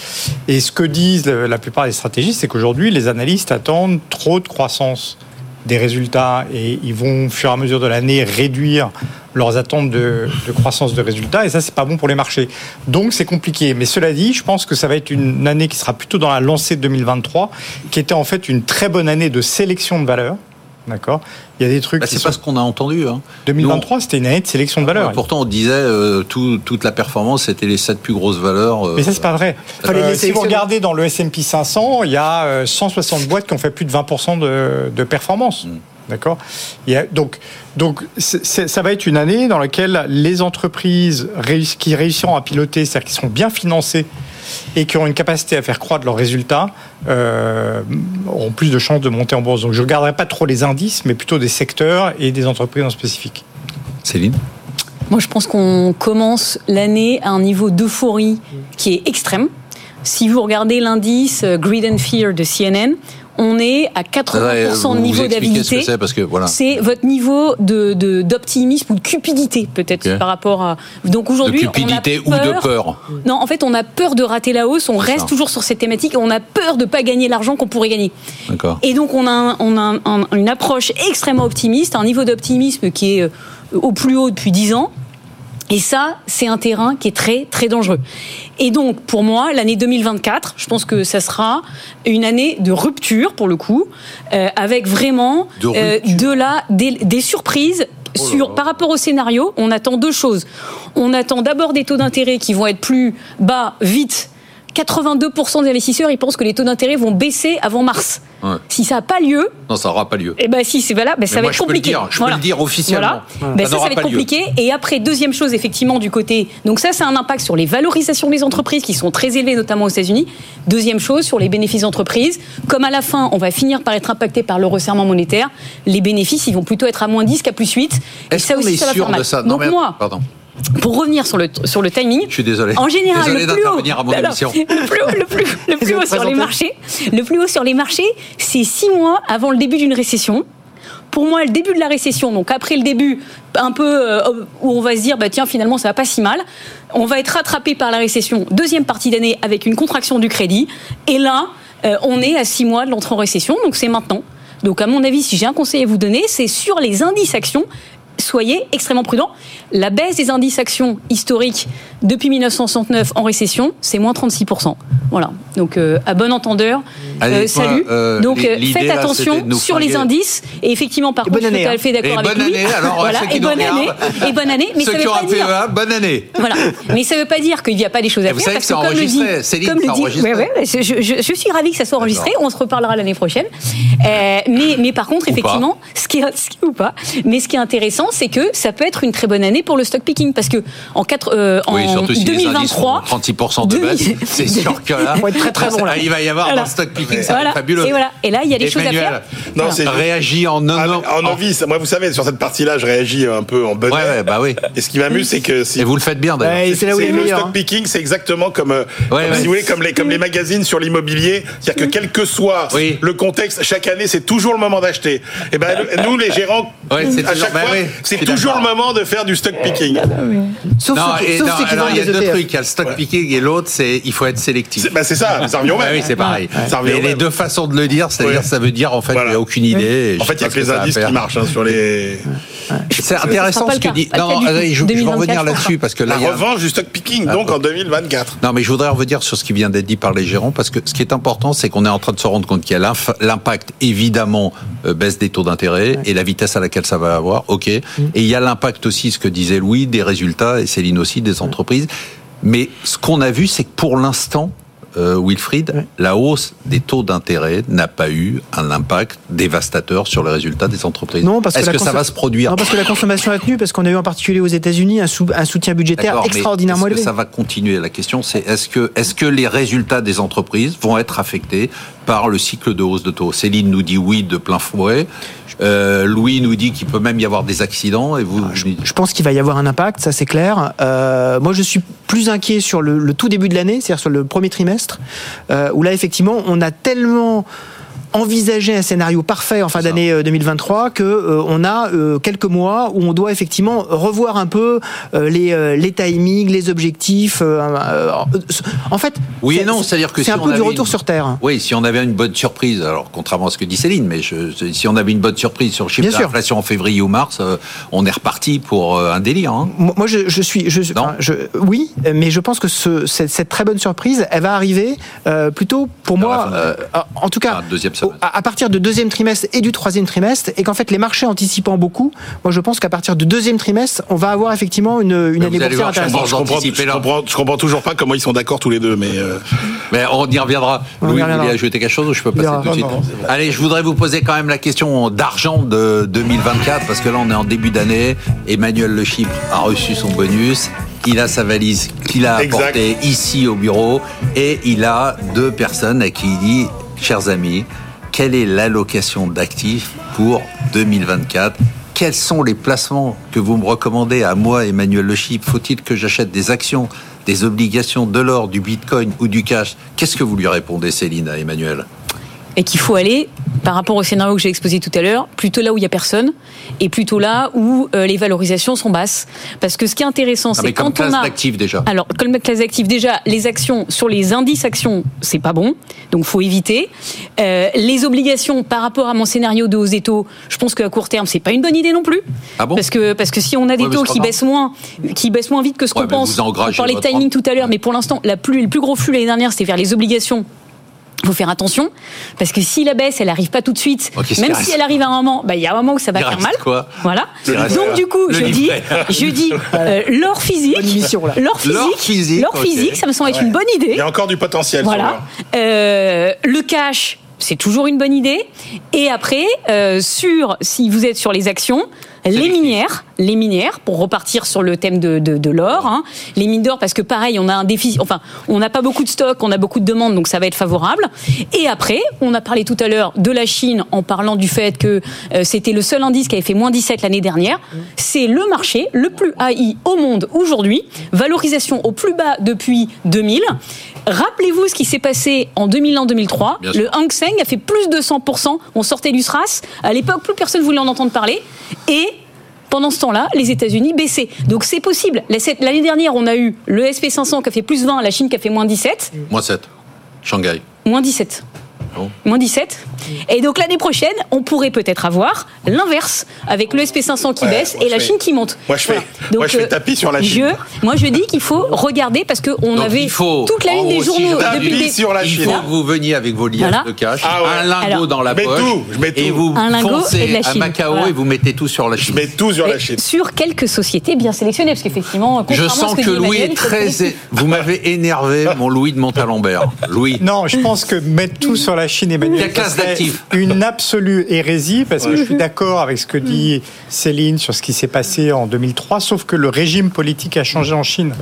Et ce que disent la plupart des stratégistes, c'est qu'aujourd'hui, les analystes attendent trop de croissance des résultats et ils vont, au fur et à mesure de l'année, réduire leurs attentes de, croissance de résultats. Et ça, c'est pas bon pour les marchés. Donc, c'est compliqué. Mais cela dit, je pense que ça va être une année qui sera plutôt dans la lancée de 2023, qui était en fait une très bonne année de sélection de valeurs. D'accord Il y a des trucs Bah, qui c'est sont... pas ce qu'on a entendu. Hein. 2023, c'était une année de sélection de Nous, valeurs. pourtant, on disait euh, tout- toute la performance, c'était les sept plus grosses valeurs. euh, Mais ça, c'est pas vrai. Fallait Euh, les si vous regardez dans le S&P 500, il y a euh, 160 boîtes qui ont fait plus de 20% de, de performance. D'accord Donc, donc ça va être une année dans laquelle les entreprises réuss- qui réussiront à piloter, c'est-à-dire qui seront bien financées et qui auront une capacité à faire croître leurs résultats, euh, auront plus de chances de monter en bourse. Donc, je ne regarderai pas trop les indices, mais plutôt des secteurs et des entreprises en spécifique. Céline? Moi, je pense qu'on commence l'année à un niveau d'euphorie qui est extrême. Si vous regardez l'indice euh, Greed and Fear de CNN, on est à 80% de niveau ce d'avidité. c'est voilà. C'est votre niveau de d'optimisme ou de cupidité peut-être par rapport à. Donc De aujourd'hui, on a cupidité ou peur- de peur. Non, en fait, on a peur de rater la hausse. On reste ça. toujours sur cette thématique. et On a peur de pas gagner l'argent qu'on pourrait gagner. Et donc, on a, un- on a un- un- une approche extrêmement optimiste, un niveau d'optimisme qui est euh, au plus haut depuis 10 ans. Et ça, c'est un terrain qui est très, très dangereux. Et donc, pour moi, l'année 2024, je pense que ça sera une année de rupture, pour le coup, euh, avec vraiment De euh, de la, des, des surprises sur, par rapport au scénario, on attend deux choses. On attend d'abord des taux d'intérêt qui vont être plus bas vite 82% des investisseurs, ils pensent que les taux d'intérêt vont baisser avant mars. Ouais. Si ça n'a pas lieu, Non, ça n'aura pas lieu. eh ben si c'est valable, ben, ça va être je peux le compliqué. dire, je peux le dire officiellement. Voilà. Ça Ben, ça, ça va être lieu. compliqué. Et après, deuxième chose, effectivement, du côté. Donc, ça, c'est un impact sur les valorisations des entreprises qui sont très élevées, notamment aux États-Unis. Deuxième chose, sur les bénéfices d'entreprise. Comme à la fin, on va finir par être impacté par le resserrement monétaire, les bénéfices, ils vont plutôt être à moins 10 qu'à plus 8. Et ça aussi, est ça va sûr faire mal. de ça? Non, Donc, mais- moi, Pardon. Pour revenir sur le, sur le timing, Je suis désolé. en général, Désolé le plus haut, à mon Alors, le plus haut, le plus, le plus Vous haut sur les marchés, le plus haut sur les marchés, c'est six mois avant le début d'une récession. Pour moi, le début de la récession, donc après le début, un peu euh, où on va se dire, bah tiens, finalement, ça va pas si mal. On va être rattrapé par la récession deuxième partie d'année avec une contraction du crédit. Et là, euh, on est à six mois de l'entrée en récession, donc c'est maintenant. Donc, à mon avis, si j'ai un conseil à vous donner, c'est sur les indices actions soyez extrêmement prudents. La baisse des indices actions historiques depuis 1969 en récession, c'est moins 36%. Voilà. Donc, euh, à bon entendeur, Allez, euh, salut. euh, Donc, euh, faites là, attention sur les indices. Et effectivement, par Et contre, je suis tout à fait d'accord avec bonne année, alors, voilà. qui Et bonne année. Et bonne année. Mais Ceux ça qui veut ont pas dire. PEA, bonne année. Voilà. Mais ça ne veut pas dire qu'il n'y a pas des choses à Et vous faire. savez parce que c'est comme le dit. Céline, comme c'est le dit, enregistré. ouais, ouais, je, je- je- je suis ravie que ça soit enregistré. On se reparlera l'année prochaine. Euh, mais, mais par contre, Ou effectivement, ce qui, est, ce qui- ou pas. Mais ce qui est intéressant, c'est que ça peut être une très bonne année pour le stock picking parce que en, quatre, euh, en Oui, surtout si les indices font 2023, 36% de baisse, 2000 c'est sûr que là, il va y avoir un stock picking, voilà. fabuleux. Et voilà. Et là, il y a des choses à faire. Non, Voilà. c'est Réagis en un Ah, an. en novice. Moi, vous savez, sur cette partie-là, je réagis un peu en bonne Ouais, ouais, bah oui. Et ce qui m'amuse, c'est que si Et vous le faites bien d'ailleurs. Ouais, c'est là où il est le meilleur. stock hein. picking, c'est exactement comme, euh, Ouais, comme ouais. si vous voulez, comme les, comme les magazines sur l'immobilier. C'est-à-dire que quel que soit Oui. le contexte, chaque année, c'est toujours le moment d'acheter. Et ben, le- nous, les gérants, Ouais, c'est à toujours- chaque bah fois, c'est toujours le moment de faire du stock picking. Sauf il y a deux trucs. Il y a le stock picking et l'autre, c'est il faut être sélectif. C'est bah, c'est ça, ça revient au même. oui, c'est pareil. Ça revient Mais au les même. deux façons de le dire, c'est-à-dire Ouais. ça veut dire en fait Voilà. il n'y a aucune idée. En fait, il y a que les indices qui marchent hein, sur les. C'est intéressant ce que dit. Cas Non, allez, je, je vais 2024, revenir là-dessus parce que là, La il y a- revanche du stock picking, donc en 2024. Non, mais je voudrais revenir sur ce qui vient d'être dit par les gérants, parce que ce qui est important, c'est qu'on est en train de se rendre compte qu'il y a l'impact, évidemment, euh, baisse des taux d'intérêt et la vitesse à laquelle ça va avoir, ok. Et il y a l'impact aussi, ce que disait Louis, des résultats, et Céline aussi, des entreprises. Mais ce qu'on a vu, c'est que pour l'instant, euh, Wilfried, la hausse des taux d'intérêt n'a pas eu un impact dévastateur sur les résultats des entreprises. Non, parce que, Est-ce la que ça va se produire Non, parce que la consommation a tenu, parce qu'on a eu en particulier aux États-Unis un, sou- un soutien budgétaire extraordinairement que élevé. ça va continuer La question, c'est est-ce que, est-ce que les résultats des entreprises vont être affectés par le cycle de hausse de taux? Céline nous dit oui de plein fouet. Euh, Louis nous dit qu'il peut même y avoir des accidents. Et vous, Je pense qu'il va y avoir un impact, ça c'est clair. Euh, moi, je suis plus inquiet sur le, le tout début de l'année, c'est-à-dire sur le premier trimestre, euh, où là, effectivement, on a tellement envisagé un scénario parfait en fin d'année euh, 2023 que euh, on a euh, quelques mois où on doit effectivement revoir un peu euh, les, euh, les timings, les objectifs. euh, euh, en fait, Oui et c'est- non, c'est-à-dire que c'est si un peu du retour une- sur terre. Oui, si on avait une bonne surprise, alors contrairement à ce que dit Céline, mais je- si on avait une bonne surprise sur le chiffre d'inflation en février ou mars, euh, on est reparti pour euh, un délire. hein. Moi, je, je suis, je, Non. je- oui, mais je pense que ce, cette, cette très bonne surprise, elle va arriver euh, plutôt pour moi, euh, en tout cas, deuxième semestre. À, à partir de deuxième trimestre et du troisième trimestre, et qu'en fait les marchés anticipant beaucoup, moi je pense qu'à partir du deuxième trimestre, on va avoir effectivement une, année boursière intéressante. je, comprends, je, comprends, je comprends toujours pas comment ils sont d'accord tous les deux, mais euh, Mais on y reviendra. On Louis, vous voulez ajouter quelque chose ou je peux passer tout de suite Non, non. Allez, je voudrais vous poser quand même la question d'argent de 2024 parce que là on est en début d'année. Emmanuel Le Chypre a reçu son bonus. Il a sa valise qu'il a apportée ici au bureau et il a deux personnes à qui il dit, chers amis, quelle est l'allocation d'actifs pour 2024 quels sont les placements que vous me recommandez à moi, Emmanuel Le Chypre Faut-il que j'achète des actions, des obligations, de l'or, du bitcoin ou du cash? Qu'est-ce que vous lui répondez, Céline, à Emmanuel? Et qu'il faut aller, par rapport au scénario que j'ai exposé tout à l'heure, plutôt là où il n'y a personne et plutôt là où euh, les valorisations sont basses. Parce que ce qui est intéressant, Ah, c'est quand on classe a... d'actifs déjà. Alors, comme classe d'actifs, déjà, les actions sur les indices actions, c'est pas bon, donc faut éviter. Euh, les obligations par rapport à mon scénario de hausse des taux, je pense qu'à court terme, c'est pas une bonne idée non plus. Ah bon? Parce que parce que si on a des Ouais, taux qui baissent moins, qui baissent moins vite que ce Ouais, qu'on pense. On parlait de timing tout à l'heure, mais pour l'instant, la plus le plus gros flux l'année dernière, c'était vers les obligations faut faire attention parce que si la baisse elle arrive pas tout de suite, Oh, même si elle arrive à un moment, bah il y a un moment où ça va Il faire mal. quoi Voilà. Donc du coup, je dis, je dis euh, l'or physique, là. l'or physique, L'or physique, ça me semble être une bonne idée. Il y a encore du potentiel. sur Voilà. Euh, le cash, c'est toujours une bonne idée. Et après, euh, sur si vous êtes sur les actions, les minières, les minières, pour repartir sur le thème de, de, de l'or, hein. les mines d'or, parce que pareil, on a un déficit, enfin, on n'a pas beaucoup de stock, on a beaucoup de demandes, donc ça va être favorable. Et après, on a parlé tout à l'heure de la Chine en parlant du fait que euh, c'était le seul indice qui avait fait moins 17 l'année dernière. C'est le marché le plus haï au monde aujourd'hui, valorisation au plus bas depuis 2000. Rappelez-vous ce qui s'est passé en 2001-2003. Bien sûr. Le Hang Seng a fait plus de 100%. On sortait du SRAS. À l'époque, plus personne voulait en entendre parler. Et pendant ce temps-là, les États-Unis baissaient. Donc c'est possible. L'année dernière, on a eu le SP500 qui a fait plus 20, la Chine qui a fait moins 17. Moins 7. Shanghai. Moins 17. Bon. Moins 17. Et donc l'année prochaine, on pourrait peut-être avoir l'inverse, avec le SP500 qui Ouais, baisse moi, et je la fais- Chine qui monte. moi, je fais- moi, je fais euh, tapis sur la Chine. je- moi, je dis qu'il faut regarder parce qu'on Donc, avait il faut, toute la une des journaux je depuis des- sur la Il Chine. faut que vous veniez avec vos liasses Voilà. de cash, Ah ouais. un lingot Alors, dans la je mets poche, tout, je mets et tout. vous Un lingot et de foncez la à Chine. Macao Voilà. et vous mettez tout sur la Je Chine. mets tout sur la Chine. sur quelques sociétés bien sélectionnées, parce qu'effectivement, Je à sens que Louis est il très... que- Vous m'avez énervé, mon Louis de Montalembert. Louis. Non, je pense que mettre tout sur la Chine, Emmanuel, une absolue hérésie, parce que je suis d'accord avec ce que dit Céline sur ce qui s'est passé en 2003, sauf que le régime politique a changé en Chine.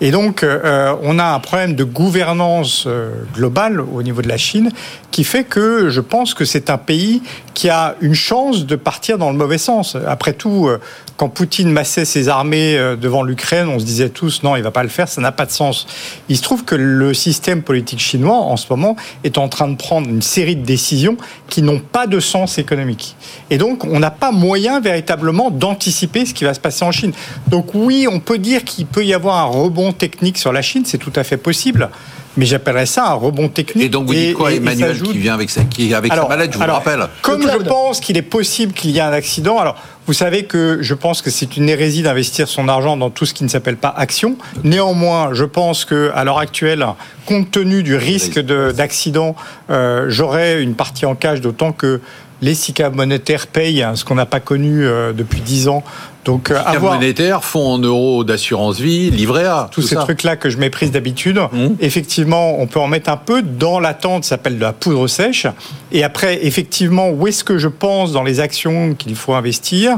Et donc, euh, on a un problème de gouvernance euh, globale au niveau de la Chine qui fait que je pense que c'est un pays qui a une chance de partir dans le mauvais sens. Après tout, euh, quand Poutine massait ses armées euh, devant l'Ukraine, on se disait tous non, il va pas le faire, ça n'a pas de sens. Il se trouve que le système politique chinois, en ce moment, est en train de prendre une série de décisions qui n'ont pas de sens économique. Et donc, on n'a pas moyen véritablement d'anticiper ce qui va se passer en Chine. Donc oui, on peut dire qu'il peut y avoir un rebond technique sur la Chine, c'est tout à fait possible. Mais j'appellerais ça un rebond technique. Et donc vous dites quoi, et- Emmanuel, qui vient avec sa, qui, avec sa malade, je vous le rappelle comme je pense qu'il est possible qu'il y ait un accident, alors vous savez que je pense que c'est une hérésie d'investir son argent dans tout ce qui ne s'appelle pas action. Néanmoins, je pense que à l'heure actuelle, compte tenu du risque de- d'accident, euh, j'aurais une partie en cash, d'autant que les SICA monétaires payent hein, ce qu'on n'a pas connu euh, depuis 10 ans. Donc, euh, Cap avoir monétaire, fonds en euros d'assurance vie, livret A. tous ces trucs-là que je méprise d'habitude, Mmh. effectivement, on peut en mettre un peu dans l'attente, ça s'appelle de la poudre sèche. Et après, effectivement, où est-ce que je pense dans les actions qu'il faut investir?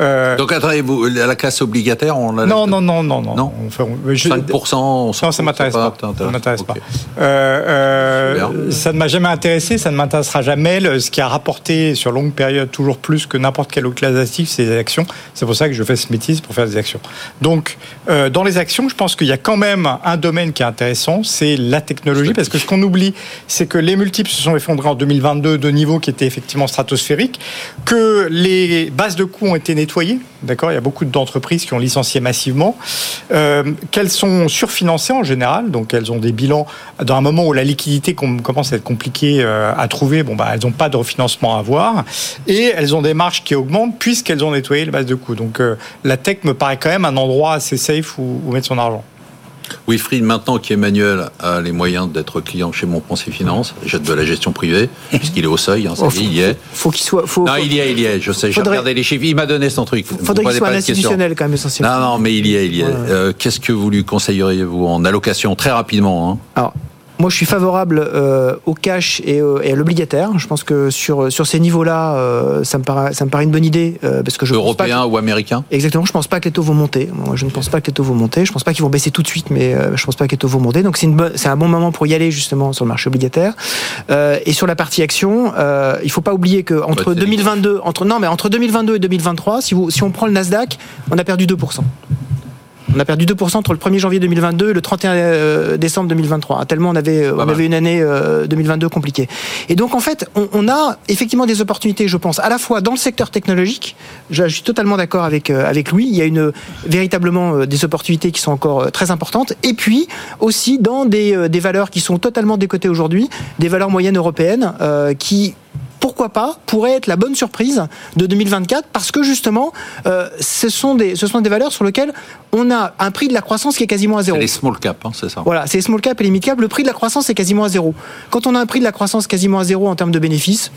Euh, Donc attendez, vous, la classe obligataire, on l'a Non, non, non, non, non. Non. On fait- on- je- 5%, on non, ça m'intéresse pas. Ça m'intéresse pas. Euh, ça ne m'a jamais intéressé, ça ne m'intéressera jamais. Le- Ce qui a rapporté sur longue période toujours plus que n'importe quelle autre classe d'actifs, c'est les actions. C'est pour ça que je fais ce métier, c'est pour faire des actions. Donc, euh, dans les actions, je pense qu'il y a quand même un domaine qui est intéressant, c'est la technologie, parce que ce qu'on oublie, c'est que les multiples se sont effondrés en 2022 de niveaux qui étaient effectivement stratosphériques, que les bases de coûts ont été nettoyées. D'accord, il y a beaucoup d'entreprises qui ont licencié massivement, euh, qu'elles sont surfinancées en général, donc elles ont des bilans dans un moment où la liquidité com- commence à être compliquée euh, à trouver. Bon, bah, elles n'ont pas de refinancement à avoir et elles ont des marges qui augmentent puisqu'elles ont nettoyé les bases de coûts. Donc euh, la tech me paraît quand même un endroit assez safe où mettre son argent. Wilfried, maintenant qu'Emmanuel a les moyens d'être client chez Montpensier Finance, jette de la gestion privée, puisqu'il est au seuil, hein, ça Oh, y est, il y est. Faut qu'il soit. Faut, Non, faut- il y est, il y est, je sais, j'ai Faudrait- regardé les chiffres, il m'a donné son truc. Vous faudrait qu'il soit institutionnel quand même essentiellement. Non, non, mais il y est, il y est. Ouais. Euh, Qu'est-ce que vous lui conseilleriez-vous en allocation Très rapidement. Hein? Alors, moi, je suis favorable euh, au cash et, euh, et à l'obligataire. Je pense que sur, sur ces niveaux-là, euh, ça, me paraît, ça me paraît une bonne idée. euh, parce que je pense pas Européen ou américain? Exactement, je pense pas que les taux vont monter. Moi, je ne pense pas que les taux vont monter. Je pense pas qu'ils vont baisser tout de suite, mais je pense pas que les taux vont monter. Donc c'est une bonne- c'est un bon moment pour y aller justement sur le marché obligataire. Et sur la partie action, il faut pas oublier que entre Bah, c'est 2022, entre non mais entre 2022 et 2023, si, vous, si on prend le Nasdaq, on a perdu 2%. On a perdu 2% entre le 1er janvier 2022 et le 31 euh, décembre 2023. Tellement on avait, on avait une année euh, 2022 compliquée. Et donc en fait, on, on a effectivement des opportunités, je pense, à la fois dans le secteur technologique. Je, je suis totalement d'accord avec euh, avec Louis. Il y a une véritablement euh, des opportunités qui sont encore euh, très importantes. Et puis aussi dans des, euh, des valeurs qui sont totalement décotées aujourd'hui, des valeurs moyennes européennes euh, qui pourquoi pas, pourrait être la bonne surprise de 2024 parce que justement, euh, ce, sont des, ce sont des valeurs sur lesquelles on a un prix de la croissance qui est quasiment à zéro. Les small cap, hein, c'est ça. Voilà, c'est les small cap et les mid cap. Le prix de la croissance est quasiment à zéro. Quand on a un prix de la croissance quasiment à zéro en termes de bénéfices,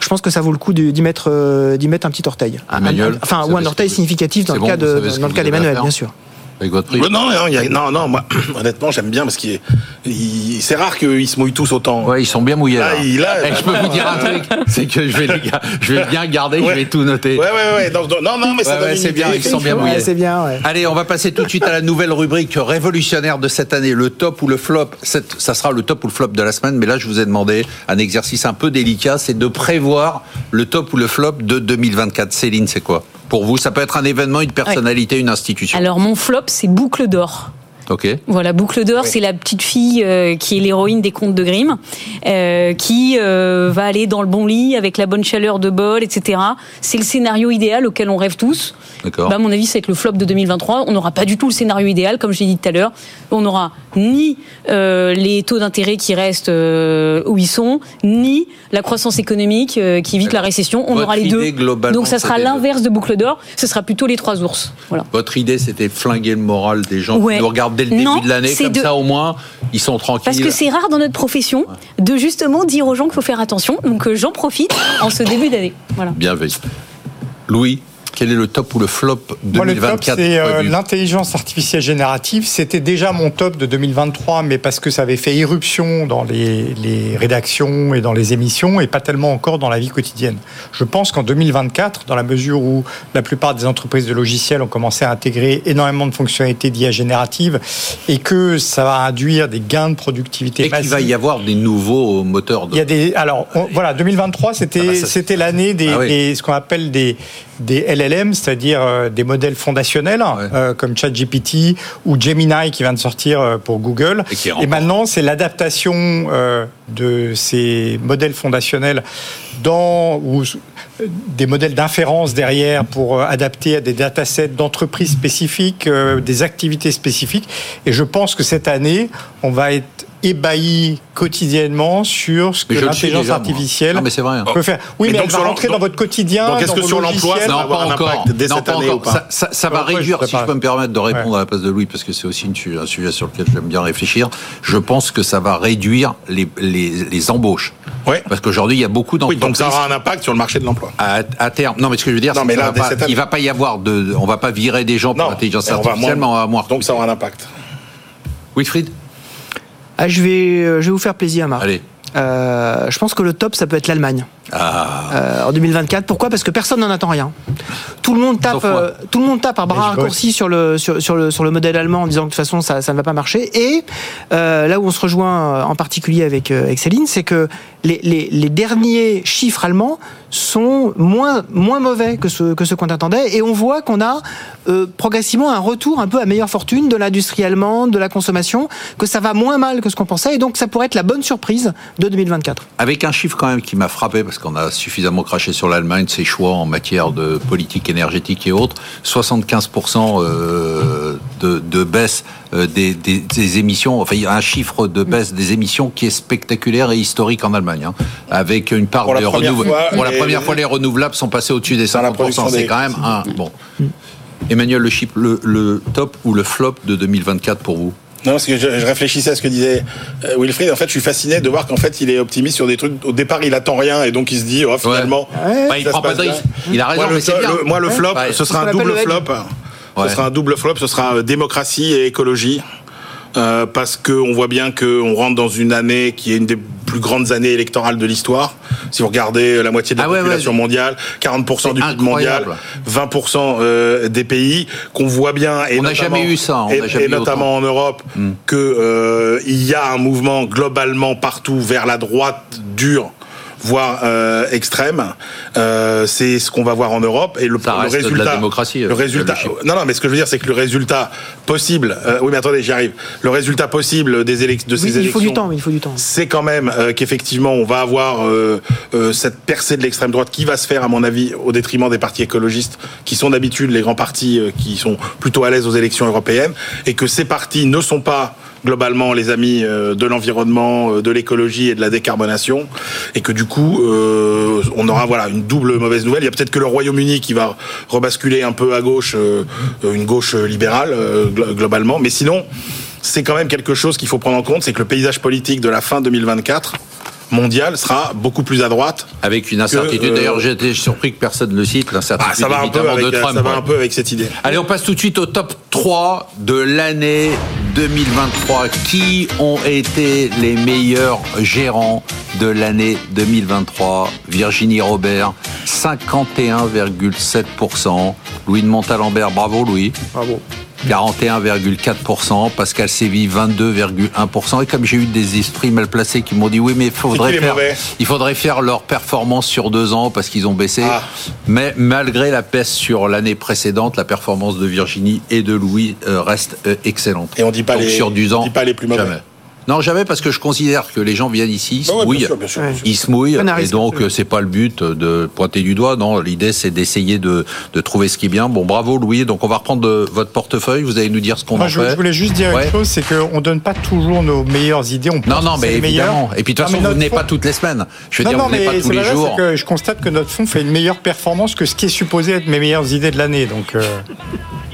je pense que ça vaut le coup d'y mettre, euh, d'y mettre un petit orteil. Un- Emmanuel, un- enfin, ou un orteil significatif dans c'est le bon, cas de- dans le cas d'Emmanuel, bien sûr. Avec votre prix. Ouais, Non, non, il y a- non, non, moi, honnêtement, j'aime bien parce qu'il il- c'est rare qu'ils se mouillent tous autant. Ouais, ils sont bien mouillés. Là, là. il- là, Eh, je peux vous dire un truc, c'est que je vais, les gars, je vais bien garder, je vais tout noter. Ouais, ouais, ouais. donc- donc- non, non, mais ça Ouais, ouais, c'est bien, ils sont bien Ouais, mouillés. c'est bien, ouais. Allez, on va passer tout de suite à la nouvelle rubrique révolutionnaire de cette année, le top ou le flop. Cette- ça sera le top ou le flop de la semaine, mais là, je vous ai demandé un exercice un peu délicat, c'est de prévoir le top ou le flop de 2024. Céline, c'est quoi? Pour vous, ça peut être un événement, une personnalité, une institution. Alors mon flop, c'est Boucle d'or. Voilà, Boucle d'or, c'est la petite fille euh, qui est l'héroïne des contes de Grimm, euh, qui euh, va aller dans le bon lit avec la bonne chaleur de bol, etc. C'est le scénario idéal auquel on rêve tous. D'accord. Bah, à mon avis, c'est être le flop de 2023. On n'aura pas du tout le scénario idéal, comme j'ai dit tout à l'heure. On n'aura ni les taux d'intérêt qui restent où ils sont, ni la croissance économique qui évite la récession. On Votre aura les deux. Donc ça sera l'inverse de Boucle d'or. Ce sera plutôt les trois ours. Voilà. Votre idée, c'était flinguer le moral des gens Ouais. qui nous regardent dès le début Non, de l'année, comme de- ça au moins, ils sont tranquilles. Parce que c'est rare dans notre profession de justement dire aux gens qu'il faut faire attention. Donc euh, j'en profite en ce début d'année. Voilà. Bien vu. Louis, quel est le top ou le flop Moi, le top, 2024 c'est euh, l'intelligence artificielle générative. C'était déjà mon top de 2023, mais parce que ça avait fait irruption dans les, les rédactions et dans les émissions, et pas tellement encore dans la vie quotidienne. Je pense qu'en 2024, dans la mesure où la plupart des entreprises de logiciels ont commencé à intégrer énormément de fonctionnalités d'IA générative, et que ça va induire des gains de productivité Et qu'il va y avoir des nouveaux moteurs de... Il y a des alors on- voilà 2023 Ah c'était bah ça, c'était l'année des, Ah oui. des- ce qu'on appelle des des LLM c'est-à-dire euh, des modèles fondationnels Ouais. euh, comme ChatGPT ou Gemini qui vient de sortir euh, pour Google Et maintenant c'est l'adaptation euh, de ces modèles fondationnels dans ou des modèles d'inférence derrière pour euh, adapter à des datasets d'entreprises spécifiques, euh, des activités spécifiques. Et je pense que cette année, on va être ébahi quotidiennement sur ce que l'intelligence artificielle Non, mais c'est vrai. peut faire. Oui, Mais mais, donc elle va rentrer dans votre quotidien. donc est-ce que sur l'emploi, ça va Non, avoir pas un encore. impact dès Non, cette pas année encore. ou pas Ça, ça- ça va je réduire, si pas. je peux me permettre de répondre Ouais. à la place de Louis, parce que c'est aussi une un sujet sur lequel j'aime bien réfléchir. Je pense que ça va réduire les, les, les embauches. Ouais. Parce qu'aujourd'hui, il y a beaucoup Oui, d'entreprises. donc ça aura un impact sur le marché de l'emploi. à, à terme. Non, mais ce que je veux dire, c'est qu'il va pas- il va pas y avoir de, on va pas virer des gens pour l'intelligence et on va artificielle, mais on va moins. Donc ça aura un impact. Wilfried, Ah, je vais, euh, je vais vous faire plaisir, Marc. allez. Euh, je pense que le top, ça peut être l'Allemagne. Ah, euh, en 2024. Pourquoi? Parce que personne n'en attend rien. Tout le monde tape, euh, tout le monde tape à bras raccourcis sur le, sur, sur le sur le modèle allemand en disant que de toute façon ça, ça ne va pas marcher. Et euh, là où on se rejoint euh, en particulier avec, euh, avec Céline, c'est que les, les, les derniers chiffres allemands sont moins moins mauvais que ceux que ceux qu'on attendait et on voit qu'on a euh, progressivement un retour un peu à meilleure fortune de l'industrie allemande, de la consommation, que ça va moins mal que ce qu'on pensait et donc ça pourrait être la bonne surprise de 2024. avec un chiffre quand même qui m'a frappé parce qu'on a suffisamment craché sur l'Allemagne, ses choix en matière de politique énergétique et autres? 75% euh, de, de baisse euh, des, des, des émissions. Enfin, il y a un chiffre de baisse des émissions qui est spectaculaire et historique en Allemagne, hein, avec une part de première renouvelables. fois, Pour la première fois, les renouvelables sont passés au-dessus des Dans la 50%. production C'est quand même un bon. Emmanuel, le, chip, le, le top ou le flop de 2024 pour vous? Non, parce que je, je réfléchissais à ce que disait euh, Wilfried. En fait, je suis fasciné de voir qu'en fait, il est optimiste sur des trucs. Au départ, il attend rien et donc il se dit, oh, finalement. Bah, il prend pas de risque. Il a raison, Moi, le, mais c'est bien. le- moi, le flop, Ouais. ce sera un double flop. Ouais. Ce sera un double flop. Ce sera démocratie et écologie. Euh, parce qu'on voit bien qu'on rentre dans une année qui est une des plus grandes années électorales de l'histoire. Si vous regardez euh, la moitié de la Ah ouais, population ouais. mondiale, 40% du PIB mondial, incroyable. 20% euh, des pays, qu'on voit bien. Et On n'a notamment- jamais eu ça, on et, n'a jamais et eu notamment en Europe, que euh, il y a un mouvement globalement partout vers la droite dure voire euh, extrême, euh, c'est ce qu'on va voir en Europe et le, Ça le reste de la résultat. démocratie, le euh, résultat. Non, non, mais ce que je veux dire, c'est que le résultat possible. euh, oui, mais attendez, j'y arrive. Le résultat possible des élec- de Oui, ces il élections faut du temps, mais il faut du temps. c'est quand même euh, qu'effectivement on va avoir euh, euh, cette percée de l'extrême droite qui va se faire à mon avis au détriment des partis écologistes qui sont d'habitude les grands partis euh, qui sont plutôt à l'aise aux élections européennes et que ces partis ne sont pas globalement les amis euh, de l'environnement, euh, de l'écologie et de la décarbonation, et que du coup, euh, on aura voilà une double mauvaise nouvelle. Il y a peut-être que le Royaume-Uni qui va rebasculer un peu à gauche, une gauche libérale glo- globalement, mais sinon, c'est quand même quelque chose qu'il faut prendre en compte, c'est que le paysage politique de la fin 2024 mondial sera beaucoup plus à droite. Avec une incertitude. Euh, D'ailleurs, j'ai été surpris que personne ne le cite, l'incertitude Ah, ça va un peu avec, de Trump. ça va un peu avec cette idée. Allez, on passe tout de suite au top 3 de l'année 2023. Qui ont été les meilleurs gérants de l'année 2023 Virginie Robert, 51,7%. Louis de Montalembert, bravo Louis. Bravo. 41,4%, Pascal Séville 22,1%. Et comme j'ai eu des esprits mal placés qui m'ont dit oui, mais il faudrait, faire, il faudrait faire leur performance sur deux ans parce qu'ils ont baissé. Ah. Mais malgré la peste sur l'année précédente, la performance de Virginie et de Louis euh, reste euh, excellente. Et on dit pas Donc les- sur 10 on ans, dit pas les plus mauvais. Jamais. Non, jamais parce que je considère que les gens viennent ici, ils se Bah ouais, bien mouillent, sûr, bien sûr, bien sûr. ils se mouillent, et donc euh, c'est pas le but de pointer du doigt. Non, l'idée c'est d'essayer de, de trouver ce qui est bien. Bon, bravo Louis. Donc on va reprendre votre portefeuille. Vous allez nous dire ce qu'on Moi, en je, fait. je voulais juste dire Ouais. une chose, c'est qu'on donne pas toujours nos meilleures idées. On Non, non, mais évidemment. Et puis de toute Non, façon, vous venez fonds- pas toutes les semaines. Je veux non, dire, non, vous venez pas tous les vrai, jours. que je constate que notre fonds fait une meilleure performance que ce qui est supposé être mes meilleures idées de l'année. Donc, euh,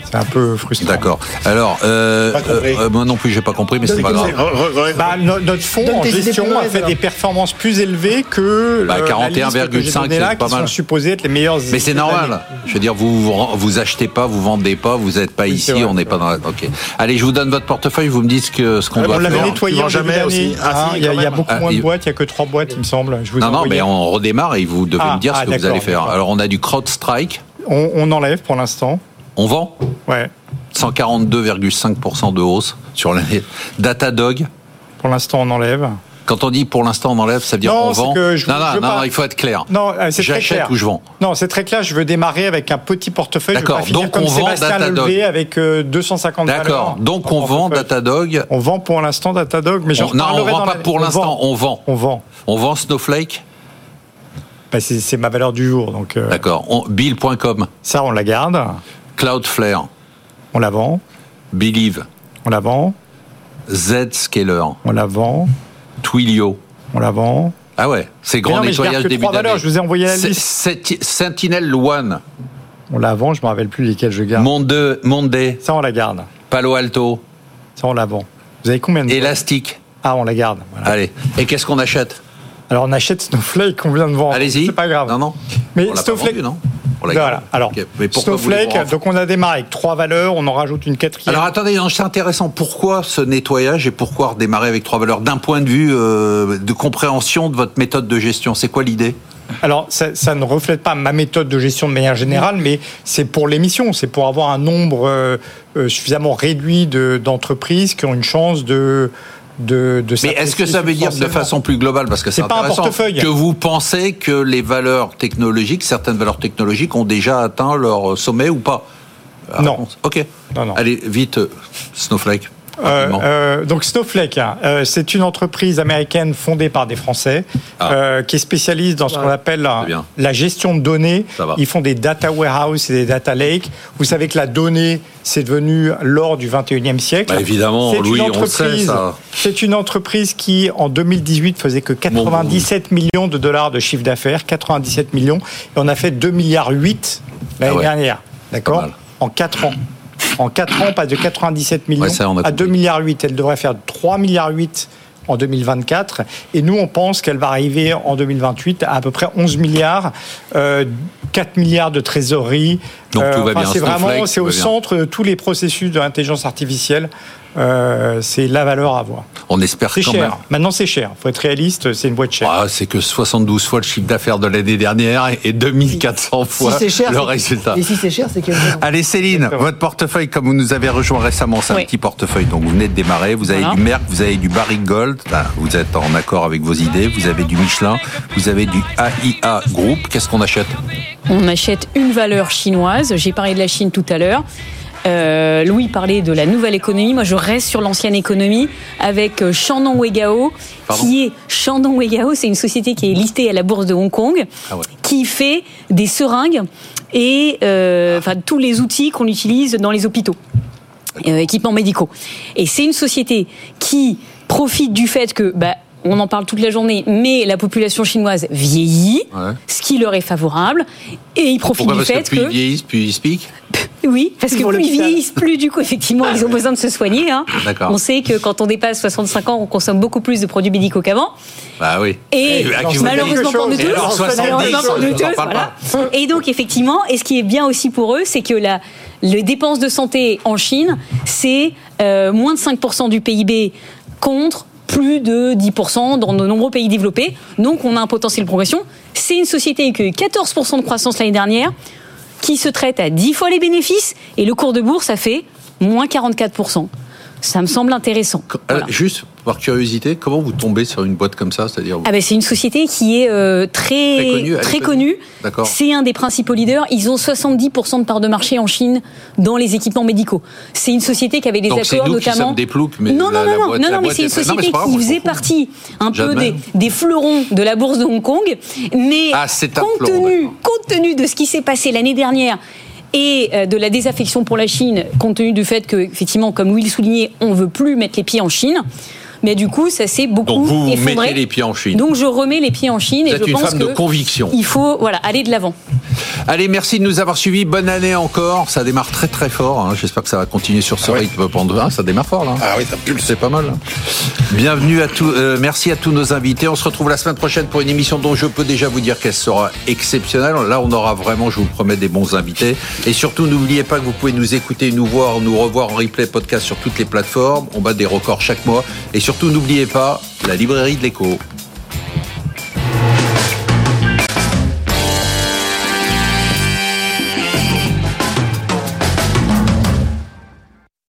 c'est un peu frustrant. D'accord. Alors, euh, euh, moi non plus, j'ai pas compris, mais c'est pas grave. Re- re- Bah, no- notre fonds Donne en gestion a fait alors. des performances plus élevées que Bah, euh, j'ai 41,5, donnée là, c'est pas qui mal. sont supposées être les meilleures Mais c'est normal. Je veux dire, vous vous, vous achetez pas, vous vendez pas, vous êtes pas Oui, ici, vrai, on n'est pas dans la. Ok. Allez, je vous donne votre portefeuille. Vous me dites ce que ce qu'on Ouais, doit on On l'avait faire. nettoyé en jamais aussi Ah, si, Il y a, y beaucoup Ah, moins de boîtes, il n'y a que trois boîtes, il me semble. Je vous Non, non, mais on redémarre et vous devez Ah, me dire ah, ce que vous allez faire. Alors, on a du CrowdStrike. on, on enlève pour l'instant. On vend Ouais. 142,5% de hausse sur l'année. Datadog. Pour l'instant, on enlève. Quand on dit pour l'instant on enlève, ça veut dire Non, on vend. que je- non, non, je non, pas- non, il faut être clair. Non, euh, c'est très J'achète clair. ou je vends. Non, c'est très clair. Je veux démarrer avec un petit portefeuille. D'accord, donc comme on vend Datadog. Levé avec euh, 250 D'accord. Donc on vend portefeuille. Datadog. On vend pour l'instant Datadog, mais j'en On- non, on reparlerai vend pas la- pour l'instant, on vend. On vend. On vend Snowflake. Bah, c'est ma valeur du jour, donc euh, D'accord. Bill.com. ça, on la garde. Cloudflare. On la vend. Believe. On la vend. Zscaler. On la vend. Twilio. On la vend. Ah ouais, c'est grand non, nettoyage début d'année. Je vous ai envoyé la liste. Sentinel One. On la vend. Je me rappelle plus lesquelles je garde. Monde, Monday. Ça, on la garde. Palo Alto. Ça, on la vend. Vous avez combien de Elastic. Ah, on la garde. Voilà. Allez. Et qu'est-ce qu'on achète? Alors, on achète Snowflake qu'on vient de vendre. Allez-y. C'est pas grave. Non, non. Mais on Snowflake- vendu, non? On Voilà. Alors. Mais Snowflake, donc on a démarré avec trois valeurs, on en rajoute une quatrième. Alors attendez, non, c'est intéressant. Pourquoi ce nettoyage et pourquoi redémarrer avec trois valeurs d'un point de vue euh, de compréhension de votre méthode de gestion? C'est quoi l'idée? Alors, ça, ça ne reflète pas ma méthode de gestion de manière générale, mais c'est pour l'émission, c'est pour avoir un nombre euh, euh, suffisamment réduit de- d'entreprises qui ont une chance de. De, de Mais est-ce que ça veut dire de façon plus globale parce que c'est C'est pas un intéressant portefeuille. que vous pensez que les valeurs technologiques, certaines valeurs technologiques, ont déjà atteint leur sommet ou pas? Non. Ok. Non, non. Allez vite, euh, Snowflake. Euh, euh, donc Snowflake, hein, euh, c'est une entreprise américaine fondée par des Français Ah. euh, qui est spécialiste dans ce qu'on appelle la, gestion de données. Ils font des data warehouse et des data lake. Vous savez que la donnée, c'est devenu l'or du 21e siècle. Bah, évidemment, C'est une Louis, on sait, ça. C'est une entreprise qui, en 2018, faisait que 97 millions de dollars de chiffre d'affaires, 97 millions, et on a fait 2 milliards 8 l'année Ah ouais. dernière, d'accord. En 4 ans. En 4 ans, on passe de 97 millions Ouais, ça, à compris. 2 milliards 8. Elle devrait faire 3 milliards 8 en 2024. Et nous, on pense qu'elle va arriver en 2028 à à peu près 11 milliards, euh, 4 milliards de trésorerie. Donc, tout va bien. C'est vraiment, c'est au centre de tous les processus de l'intelligence artificielle. Euh, c'est la valeur à avoir. On espère C'est quand cher. même. Maintenant, c'est cher. Faut être réaliste. C'est une boîte chère. Ah, c'est que 72 fois le chiffre d'affaires de l'année dernière et 2400 fois si cher, le résultat. Et si c'est cher, c'est raison. Allez Céline, Exactement. votre portefeuille, comme vous nous avez rejoint récemment, c'est Oui. un petit portefeuille, donc vous venez de démarrer, vous avez Voilà. du Merck, vous avez du Barrick Gold, Là, vous êtes en accord avec vos idées, vous avez du Michelin, vous avez du AIA Group, qu'est-ce qu'on achète? On achète une valeur chinoise. J'ai parlé de la Chine tout à l'heure. Euh, Louis parlait de la nouvelle économie. Moi, je reste sur l'ancienne économie avec euh, Shandong Weigao, Pardon qui est Shandong Weigao, c'est une société qui est listée à la bourse de Hong Kong, Ah ouais. qui fait des seringues et euh, enfin tous les outils qu'on utilise dans les hôpitaux. euh, équipements médicaux. Et c'est une société qui profite du fait que bah, on en parle toute la journée, mais la population chinoise vieillit, Ouais. ce qui leur est favorable, et ils profitent Pourquoi du Parce que fait plus que ils vieillissent, plus ils piquent oui, parce que plus ils vieillissent, plus du coup, effectivement, ils ont besoin de se soigner. hein. D'accord. On sait que quand on dépasse 65 ans, on consomme beaucoup plus de produits médicaux qu'avant. Bah oui. Et malheureusement pour nous tous, Et alors, 70, malheureusement pour nous tous, voilà. Et donc effectivement, et ce qui est bien aussi pour eux, c'est que la, les dépenses de santé en Chine, c'est euh, moins de 5% du PIB contre plus de 10% dans de nombreux pays développés. Donc on a un potentiel de progression. C'est une société qui a eu 14% de croissance l'année dernière, qui se traite à 10 fois les bénéfices, et le cours de bourse, ça fait moins 44%. Ça me semble intéressant. Euh. Juste par curiosité, comment vous tombez sur une boîte comme ça C'est-à-dire Ah ben c'est une société qui est euh, très Très connue, très. D'accord. C'est un des principaux leaders. Ils ont 70% de part de marché en Chine dans les équipements médicaux. C'est une société qui avait des Donc accords nous notamment. des ploucs, mais non, la- non, la non, boîte- non, non, mais c'est une non, société qui faisait partie un peu des, des fleurons de la bourse de Hong Kong, mais Ah, compte fleuron, tenu, compte tenu de ce qui s'est passé l'année dernière et euh, de la désaffection pour la Chine, compte tenu du fait que, effectivement, comme Will le soulignait, on veut plus mettre les pieds en Chine. Mais du coup, ça s'est beaucoup Donc vous, vous effondré. mettez les pieds en Chine. Donc je remets les pieds en Chine Vous et êtes je une pense femme que de conviction. il faut voilà aller de l'avant. Allez, merci de nous avoir suivis. Bonne année encore. Ça démarre très très fort. hein. J'espère que ça va continuer sur ce Ah ouais. rythme pendant. ça démarre fort là. Ah oui, ça pulse. C'est pas mal. Bienvenue à tous. euh, merci à tous nos invités. On se retrouve la semaine prochaine pour une émission dont je peux déjà vous dire qu'elle sera exceptionnelle. Là, on aura vraiment, je vous promets, des bons invités. Et surtout, n'oubliez pas que vous pouvez nous écouter, nous voir, nous revoir en replay podcast sur toutes les plateformes. On bat des records chaque mois. Et surtout, n'oubliez pas la librairie de l'écho.